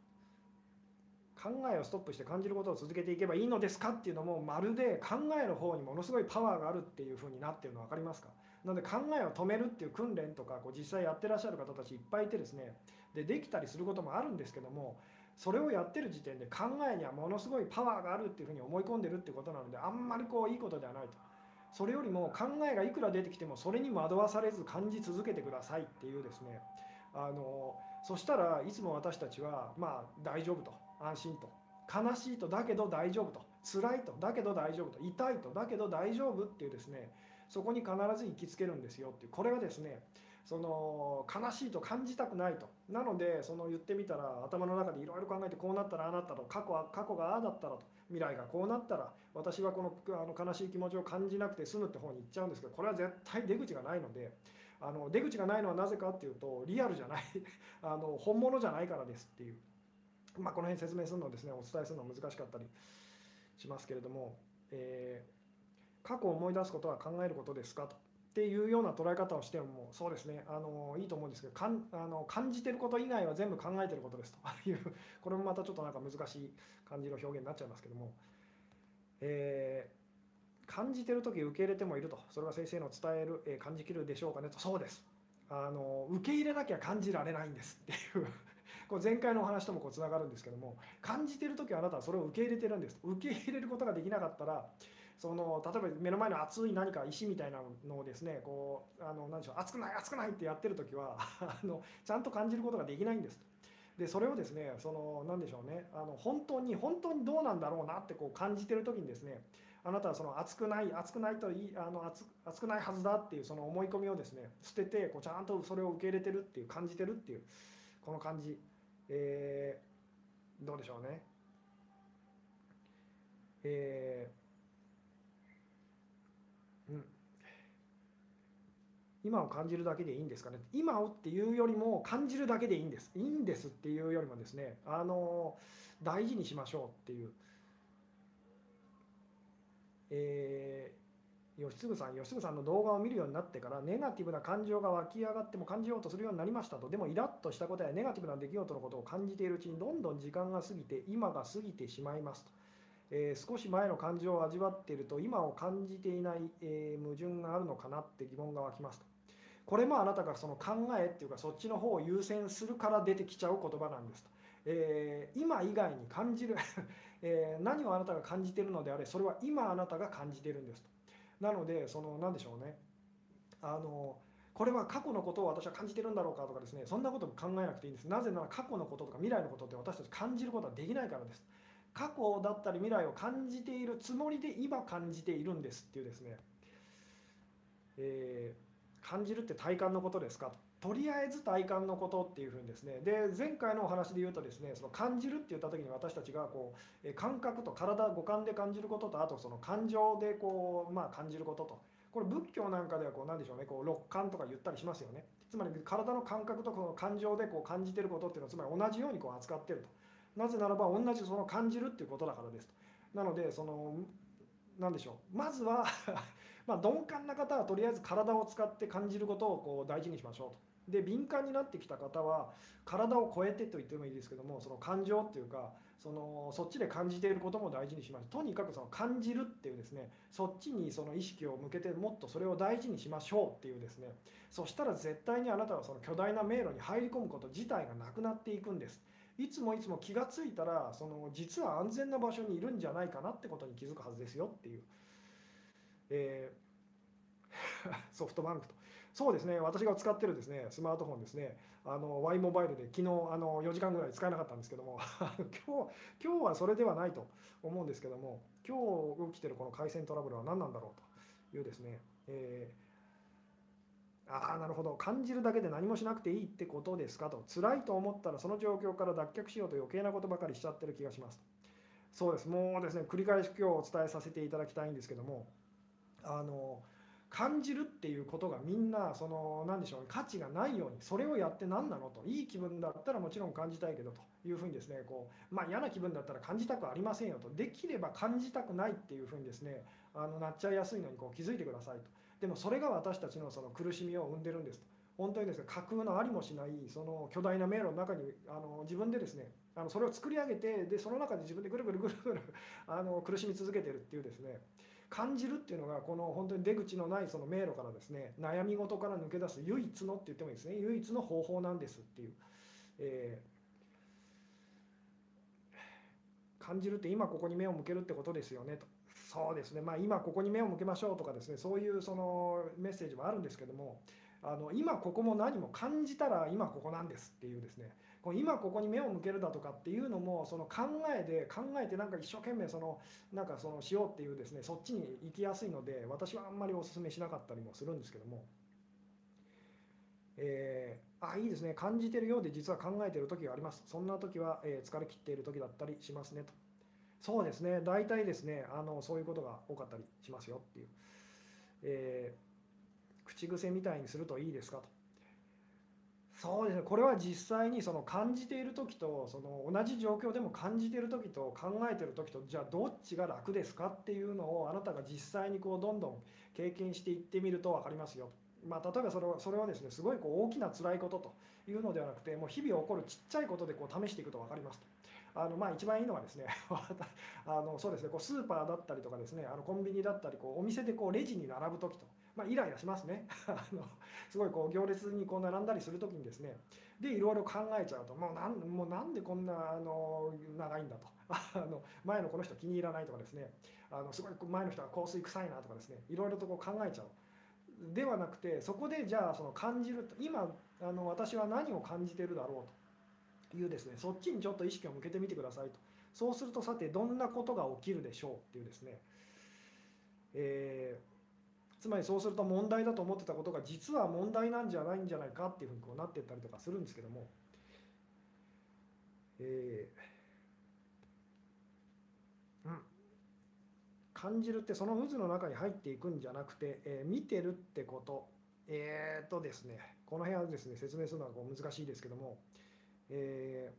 考えをストップして感じることを続けていけばいいのですかっていうのもまるで考える方にものすごいパワーがあるっていう風になってるの分かりますか？なので考えを止めるっていう訓練とかこう実際やってらっしゃる方たちいっぱいいてですね。でできたりすることもあるんですけどもそれをやってる時点で考えにはものすごいパワーがあるっていうふうに思い込んでるってことなのであんまりこういいことではないと。それよりも考えがいくら出てきてもそれに惑わされず感じ続けてくださいっていうですね。あのそしたらいつも私たちはまあ大丈夫と。安心と。悲しいとだけど大丈夫と。辛いとだけど大丈夫と。痛いとだけど大丈夫っていうですねそこに必ず行きつけるんですよっていう。これはですねその悲しいと感じたくないと。なのでその言ってみたら頭の中でいろいろ考えてこうなったらああなったと。過去は過去がああだったらと。未来がこうなったら私はこのあの悲しい気持ちを感じなくて済むって方に行っちゃうんですけどこれは絶対出口がないのであの出口がないのはなぜかっていうとリアルじゃない。[LAUGHS] あの本物じゃないからですっていう。まあ、この辺説明するのですねお伝えするのは難しかったりしますけれども、えー、過去を思い出すことは考えることですかとっていうような捉え方をしてもそうですねあのいいと思うんですけどかんあの感じてること以外は全部考えてることですと。い [LAUGHS] うこれもまたちょっとなんか難しい感じの表現になっちゃいますけども、えー、感じてる時受け入れてもいると。それは先生の伝える、えー、感じきるでしょうかねと。そうです。あの受け入れなきゃ感じられないんですっていう。これ前回のお話ともこうつながるんですけども感じてる時あなたはそれを受け入れてるんです。受け入れることができなかったらその例えば目の前の熱い何か石みたいなのをですねこうあの何でしょう熱くない熱くないってやってる時は [LAUGHS] あのちゃんと感じることができないんです。でそれをですねその何でしょうねあの本当に本当にどうなんだろうなってこう感じてる時にですねあなたはその熱くない熱くないといいあの熱熱くないはずだっていうその思い込みをですね捨ててこうちゃんとそれを受け入れてるっていう感じてるっていうこの感じ。えー、どうでしょうね。えー、うん。今を感じるだけでいいんですかね。今をっていうよりも感じるだけでいいんです。いいんですっていうよりもですね、あの大事にしましょうっていう。えー吉次さん吉次さんの動画を見るようになってからネガティブな感情が湧き上がっても感じようとするようになりましたと。でもイラッとしたことやネガティブな出来事のことを感じているうちにどんどん時間が過ぎて今が過ぎてしまいますと、えー、少し前の感情を味わっていると今を感じていない、えー、矛盾があるのかなって疑問が湧きますと。これもあなたがその考えっていうかそっちの方を優先するから出てきちゃう言葉なんですと、えー、今以外に感じる [LAUGHS] え何をあなたが感じているのであれそれは今あなたが感じているんですと。なのでその何でしょうね。あのこれは過去のことを私は感じてるんだろうかとかですねそんなことも考えなくていいんです。なぜなら過去のこととか未来のことって私たち感じることはできないからです。過去だったり未来を感じているつもりで今感じているんですっていうですね、えー、感じるって体感のことですかと。とりあえず体感のことっていうふうにですね。で前回のお話で言うとですねその感じるって言った時に私たちがこう感覚と体五感で感じることとあとその感情でこうまあ感じることと。これ仏教なんかではこうなんでしょうねこう六感とか言ったりしますよね。つまり体の感覚とこの感情でこう感じてることっていうのはつまり同じようにこう扱ってると。なぜならば同じその感じるっていうことだからですと。なのでその何でしょう。まずは [LAUGHS] まあ鈍感な方はとりあえず体を使って感じることをこう大事にしましょうと。で敏感になってきた方は体を超えてと言ってもいいですけどもその感情っていうかそのそっちで感じていることも大事にしましょうとにかくその感じるっていうですねそっちにその意識を向けてもっとそれを大事にしましょうっていうですねそしたら絶対にあなたはその巨大な迷路に入り込むこと自体がなくなっていくんです。いつもいつも気が付いたらその実は安全な場所にいるんじゃないかなってことに気づくはずですよっていう、えー [LAUGHS] ソフトバンクと。そうですね。私が使ってるですねスマートフォンですね。あの Y モバイルで昨日あの4時間ぐらい使えなかったんですけども [LAUGHS] 今日今日はそれではないと思うんですけども今日起きてるこの回線トラブルは何なんだろうというですね、えー、ああなるほど。感じるだけで何もしなくていいってことですかと。辛いと思ったらその状況から脱却しようと余計なことばかりしちゃってる気がします。そうです。もうですね繰り返し今日お伝えさせていただきたいんですけどもあの感じるっていうことがみんなその何でしょう価値がないようにそれをやって何なのといい気分だったらもちろん感じたいけどというふうにですねこう、まあ、嫌な気分だったら感じたくありませんよとできれば感じたくないっていうふうにですねあのなっちゃいやすいのにこう気づいてくださいと。でもそれが私たちのその苦しみを生んでるんです。と本当にですね架空のありもしないその巨大な迷路の中にあの自分でですねあのそれを作り上げてでその中で自分でぐるぐるぐるぐるあの苦しみ続けてるっていうですね感じるっていうのがこの本当に出口のないその迷路からですね悩み事から抜け出す唯一のって言ってもいいですね。唯一の方法なんですっていう、えー、感じるって今ここに目を向けるってことですよねと。そうですね。まあ今ここに目を向けましょうとかですねそういうそのメッセージもあるんですけどもあの今ここも何も感じたら今ここなんですっていうですねこう今ここに目を向けるだとかっていうのもその考えで考えてなんか一生懸命そのなんかそのしようっていうですねそっちに行きやすいので私はあんまりお勧めしなかったりもするんですけども。えー、あいいですね。感じてるようで実は考えてる時があります。そんな時は、えー、疲れ切っている時だったりしますねと。そうですね。大体ですねあのそういうことが多かったりしますよっていう、えー、口癖みたいにするといいですかと。そうですねこれは実際にその感じている時とその同じ状況でも感じている時と考えている時とじゃあどっちが楽ですかっていうのをあなたが実際にこうどんどん経験していってみると分かりますよ。まあ、例えばそれはそれはですねすごいこう大きな辛いことというのではなくてもう日々起こるちっちゃいことでこう試していくと分かりますと。あのまあ一番いいのはですね [LAUGHS] あのそうですねこうスーパーだったりとかですねあのコンビニだったりこうお店でこうレジに並ぶ時と。まあ、イライラしますね。[LAUGHS] あのすごいこう行列にこう並んだりする時にですね。でいろいろ考えちゃうともうなんもうなんでこんなあの長いんだと。[LAUGHS] あの前のこの人気に入らないとかですね。あのすごい前の人が香水臭いなとかですね。いろいろとこう考えちゃう。ではなくてそこでじゃあその感じる今あの私は何を感じてるだろうと。いうですね。そっちにちょっと意識を向けてみてくださいと。そうするとさてどんなことが起きるでしょうっていうですね、えーつまりそうすると問題だと思ってたことが実は問題なんじゃないんじゃないかっていうふうにこうなっていったりとかするんですけども、えーうん、感じるってその渦の中に入っていくんじゃなくて、えー、見てるってこと。えー、っとですねこの辺はですね説明するのはこう難しいですけども、え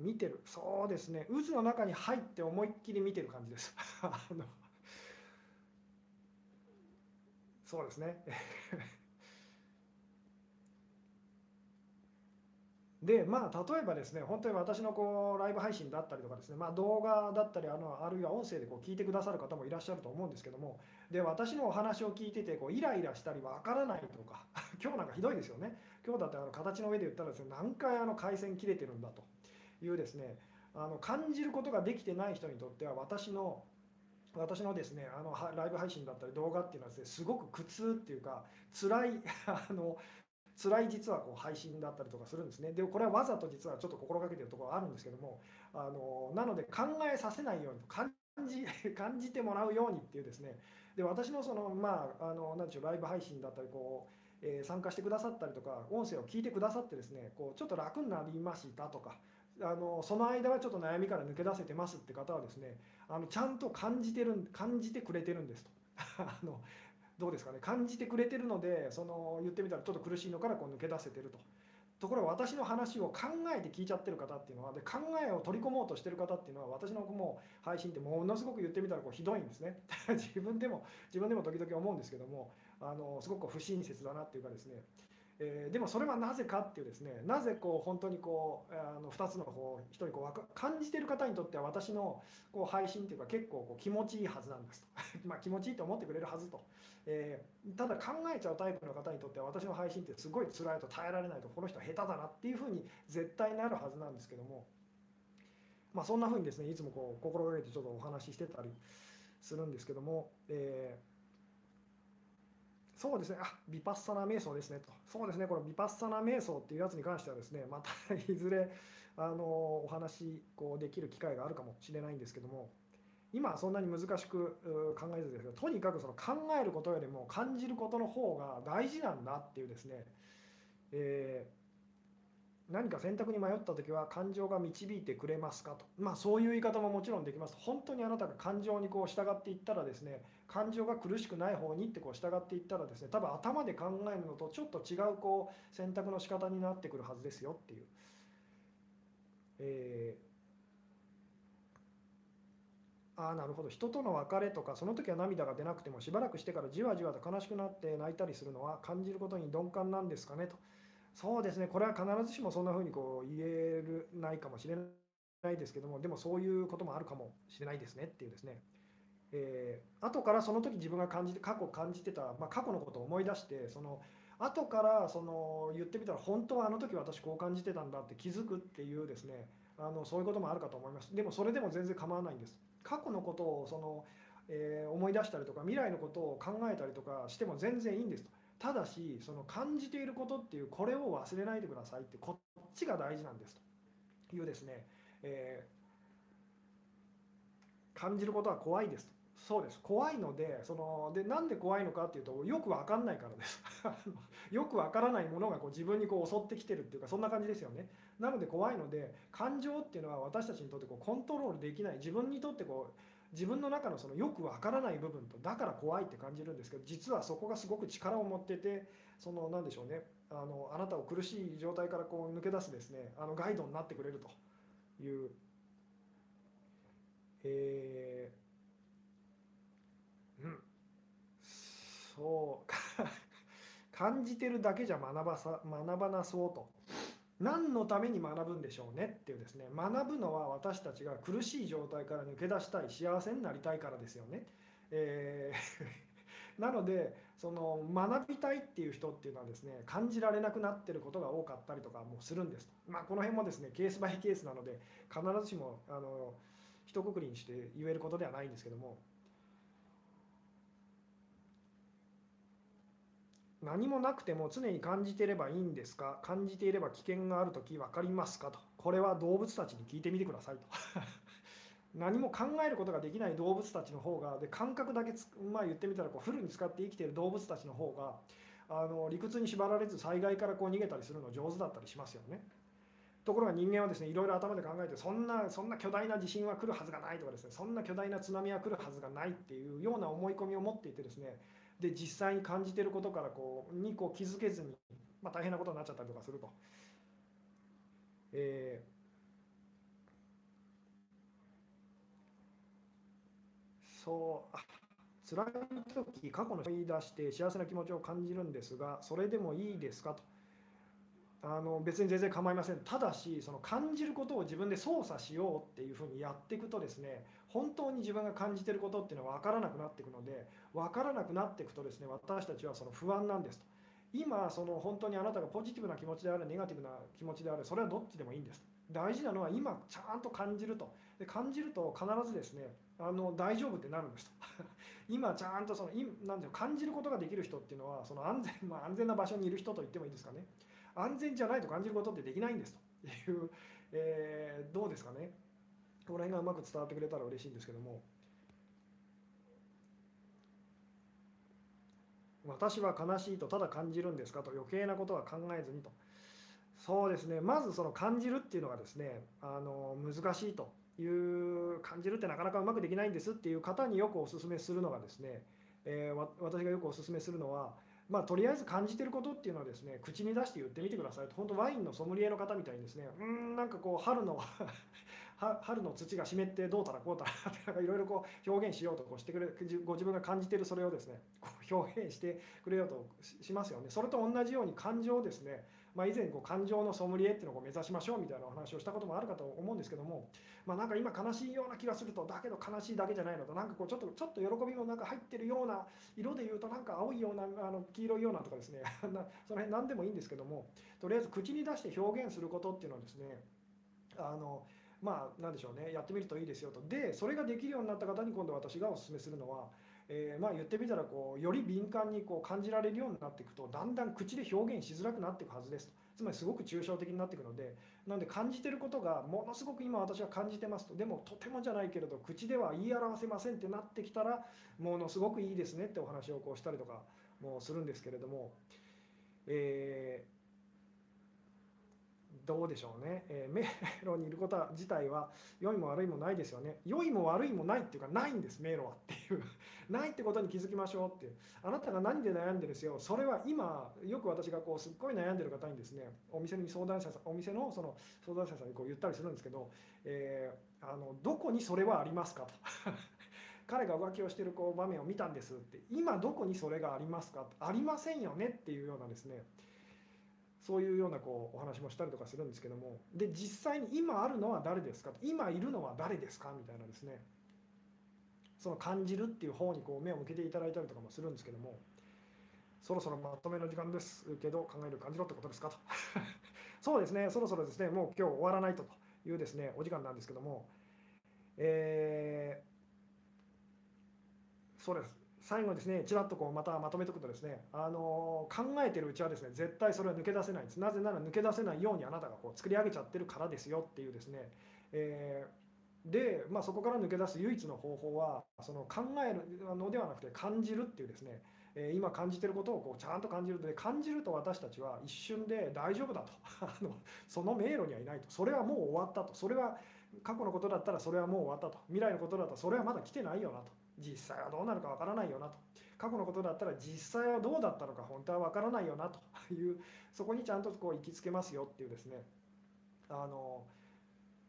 ー、見てる。そうですね。渦の中に入って思いっきり見てる感じです。[LAUGHS] あのそうですね。[LAUGHS] でまあ例えばですね本当に私のこうライブ配信だったりとかですね、まあ、動画だったりあのあるいは音声でこう聞いてくださる方もいらっしゃると思うんですけどもで私のお話を聞いててこうイライラしたりわからないとか [LAUGHS] 今日なんかひどいですよね。今日だってあの形の上で言ったらですね何回あの回線切れてるんだというですねあの感じることができてない人にとっては私の私のですねあのライブ配信だったり動画っていうのはですねすごく苦痛っていうか辛い [LAUGHS] あの辛い実はこう配信だったりとかするんですね。でこれはわざと実はちょっと心がけてるところあるんですけどもあのなので考えさせないようにと感じ [LAUGHS] 感じてもらうようにっていうですね。で私のそのまああの何でしょうライブ配信だったりこうえ、参加してくださったりとか音声を聞いてくださってですねこうちょっと楽になりましたとかあのその間はちょっと悩みから抜け出せてますって方はですねあのちゃんと感じてる感じてくれてるんですと。[LAUGHS] あのどうですかね。感じてくれてるのでその言ってみたらちょっと苦しいのからこう抜け出せてると。ところが私の話を考えて聞いちゃってる方っていうのはで考えを取り込もうとしてる方っていうのは私のもう配信ってものすごく言ってみたらこうひどいんですね。[LAUGHS] 自分でも自分でも時々思うんですけどもあのすごく不親切だなっていうかですね。えー、でもそれはなぜかっていうですねなぜこう本当にこうあの2つのこう人にこう感じてる方にとっては私のこう配信っていうか結構こう気持ちいいはずなんですと。[LAUGHS] まあ気持ちいいと思ってくれるはずと、えー、ただ考えちゃうタイプの方にとっては私の配信ってすごい辛いと耐えられないとこの人は下手だなっていうふうに絶対なるはずなんですけども。まあそんなふうにですねいつもこう心がけてちょっとお話ししてたりするんですけども、えーそうですね、あビパッサナ瞑想ですねと、そうですね、このビパッサナ瞑想っていうやつに関してはですね、またいずれあのお話こうできる機会があるかもしれないんですけども、今はそんなに難しく考えずですが、とにかくその考えることよりも感じることの方が大事なんだっていうですね、えー何か選択に迷った時は感情が導いてくれますかと。まあそういう言い方ももちろんできます。本当にあなたが感情にこう従っていったらですね感情が苦しくない方にってこう従っていったらですね多分頭で考えるのとちょっと違うこう選択の仕方になってくるはずですよっていう、えー、ああなるほど。人との別れとかその時は涙が出なくてもしばらくしてからじわじわと悲しくなって泣いたりするのは感じることに鈍感なんですかねと。そうですね。これは必ずしもそんな風にこう言えるないかもしれないですけどもでもそういうこともあるかもしれないですねっていうですね、えー、後からその時自分が感じて過去感じてた、まあ、過去のことを思い出してその後からその言ってみたら本当はあの時私こう感じてたんだって気づくっていうですねあのそういうこともあるかと思います。でもそれでも全然構わないんです。過去のことをその、えー、思い出したりとか未来のことを考えたりとかしても全然いいんですと。ただしその感じていることっていうこれを忘れないでくださいってこっちが大事なんですと。いうですね、えー、感じることは怖いですと。そうです。怖いのでそのでなんで怖いのかっていうとよく分かんないからです。[LAUGHS] よく分からないものがこう自分にこう襲ってきてるっていうかそんな感じですよね。なので怖いので感情っていうのは私たちにとってこうコントロールできない。自分にとってこう自分の中のそのよくわからない部分とだから怖いって感じるんですけど実はそこがすごく力を持っててその何でしょうね。あのあなたを苦しい状態からこう抜け出すですね。あのガイドになってくれるという、えー、うんそう [LAUGHS] 感じてるだけじゃ学ばさ学ばなそうと。何のために学ぶんでしょうねっていうですね学ぶのは私たちが苦しい状態から抜け出したい幸せになりたいからですよね。えー、[LAUGHS] なのでその学びたいっていう人っていうのはですね感じられなくなってることが多かったりとかもするんですまあ、この辺もですねケースバイケースなので必ずしもあの一括りにして言えることではないんですけども何もなくても常に感じていればいいんですか？感じていれば危険がある時分かりますか？と。これは動物たちに聞いてみてくださいと。[LAUGHS] 何も考えることができない動物たちの方がで感覚だけまあ言ってみたらこうフルに使って生きている動物たちの方があの理屈に縛られず災害からこう逃げたりするの上手だったりしますよね。ところが人間はですねいろいろ頭で考えてそんなそんな巨大な地震は来るはずがないとかですねそんな巨大な津波は来るはずがないっていうような思い込みを持っていてですねで実際に感じてることからこうにこう気づけずに、まあ、大変なことになっちゃったりとかすると。えー、そう辛い時過去の思い出して幸せな気持ちを感じるんですがそれでもいいですかとあの別に全然構いませんただしその感じることを自分で操作しようっていうふうにやっていくとですね本当に自分が感じてることっていうのは分からなくなっていくので分からなくなっていくとですね私たちはその不安なんですと。今その本当にあなたがポジティブな気持ちであるネガティブな気持ちであるそれはどっちでもいいんです大事なのは今ちゃんと感じると。で感じると必ずですねあの大丈夫ってなるんですと。[LAUGHS] 今ちゃんとそのなんていう感じることができる人っていうのはその安全,、まあ、安全な場所にいる人と言ってもいいですかね。安全じゃないと感じることってできないんですと。いう、えー、どうですかね。この辺がうまく伝わってくれたら嬉しいんですけども私は悲しいとただ感じるんですか？と余計なことは考えずにと。そうですね。まずその感じるっていうのがですねあの難しいという感じるってなかなかうまくできないんですっていう方によくお勧めするのがですね、えー、私がよくお勧めするのはまあ、とりあえず感じてることっていうのはですね口に出して言ってみてくださいと。本当ワインのソムリエの方みたいにですねうんなんかこう春の春の土が湿ってどうたらこうたら [LAUGHS] なんかいろいろこう表現しようとこうしてくれご自分が感じてるそれをですねこう表現してくれようとしますよね。それと同じように感情をですね。まあ、以前こう感情のソムリエっていうのを目指しましょうみたいなお話をしたこともあるかと思うんですけども、まあ、なんか今悲しいような気がするとだけど悲しいだけじゃないのとなんかこうちょっとちょっと喜びもなんか入ってるような色で言うとなんか青いようなあの黄色いようなとかですね。[LAUGHS] その辺何でもいいんですけどもとりあえず口に出して表現することっていうのはですねあのまあ何でしょうね。やってみるといいですよと。でそれができるようになった方に今度私がお勧めするのはえー、まあ言ってみたらこうより敏感にこう感じられるようになっていくとだんだん口で表現しづらくなっていくはずですつまりすごく抽象的になっていくのでなので感じてることがものすごく今私は感じてますと。でもとてもじゃないけれど口では言い表せませんってなってきたらものすごくいいですねってお話をこうしたりとかもするんですけれども、えーどうでしょうね、えー、迷路にいること自体は良いも悪いもないですよね。良いも悪いもないっていうかないんです迷路はっていう。[LAUGHS] ないってことに気づきましょうっていう。あなたが何で悩んでるんですよ。それは今よく私がこうすっごい悩んでる方にですねお店に相談者さんお店のその相談者さんにこう言ったりするんですけど、えー、あのどこにそれはありますかと。[LAUGHS] 彼が浮気をしてるこう場面を見たんですって。今どこにそれがありますかありませんよねっていうようなですねそういうようなこうお話もしたりとかするんですけども。で実際に今あるのは誰ですか？今いるのは誰ですか？みたいなですね。その感じるっていう方にこう目を向けていただいたりとかもするんですけども。そろそろまとめの時間ですけど考える感じろってことですか？と。[LAUGHS] そうですね。そろそろですね。もう今日終わらないとというですねお時間なんですけども。えー、そうです。最後ですねちらっとこうまたまとめておくとですねあの考えてるうちはですね絶対それは抜け出せないんです。なぜなら抜け出せないようにあなたがこう作り上げちゃってるからですよっていうですね、えー、で、まあ、そこから抜け出す唯一の方法はその考えるのではなくて感じるっていうですね。え今感じてることをこうちゃんと感じると。で感じると私たちは一瞬で大丈夫だと。[LAUGHS] あのその迷路にはいないと。それはもう終わったと。それは過去のことだったらそれはもう終わったと。未来のことだったらそれはまだ来てないよなと。実際はどうなるかわからないよなと。過去のことだったら実際はどうだったのか本当はわからないよなと。いうそこにちゃんとこう行きつけますよっていうですね。あの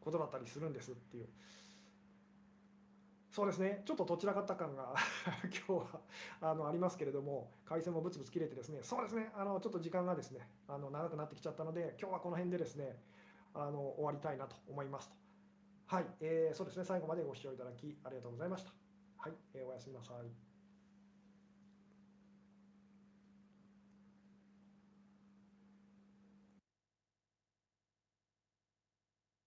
ことだったりするんですっていう。そうですね。ちょっとどちらかった感が [LAUGHS] 今日はあのありますけれども回線もブツブツ切れてですね。そうですね。あのちょっと時間がですねあの長くなってきちゃったので今日はこの辺でですねあの終わりたいなと思いますと。はい、えー、そうですね。最後までご視聴いただきありがとうございました。はい、えー、おやすみなさい。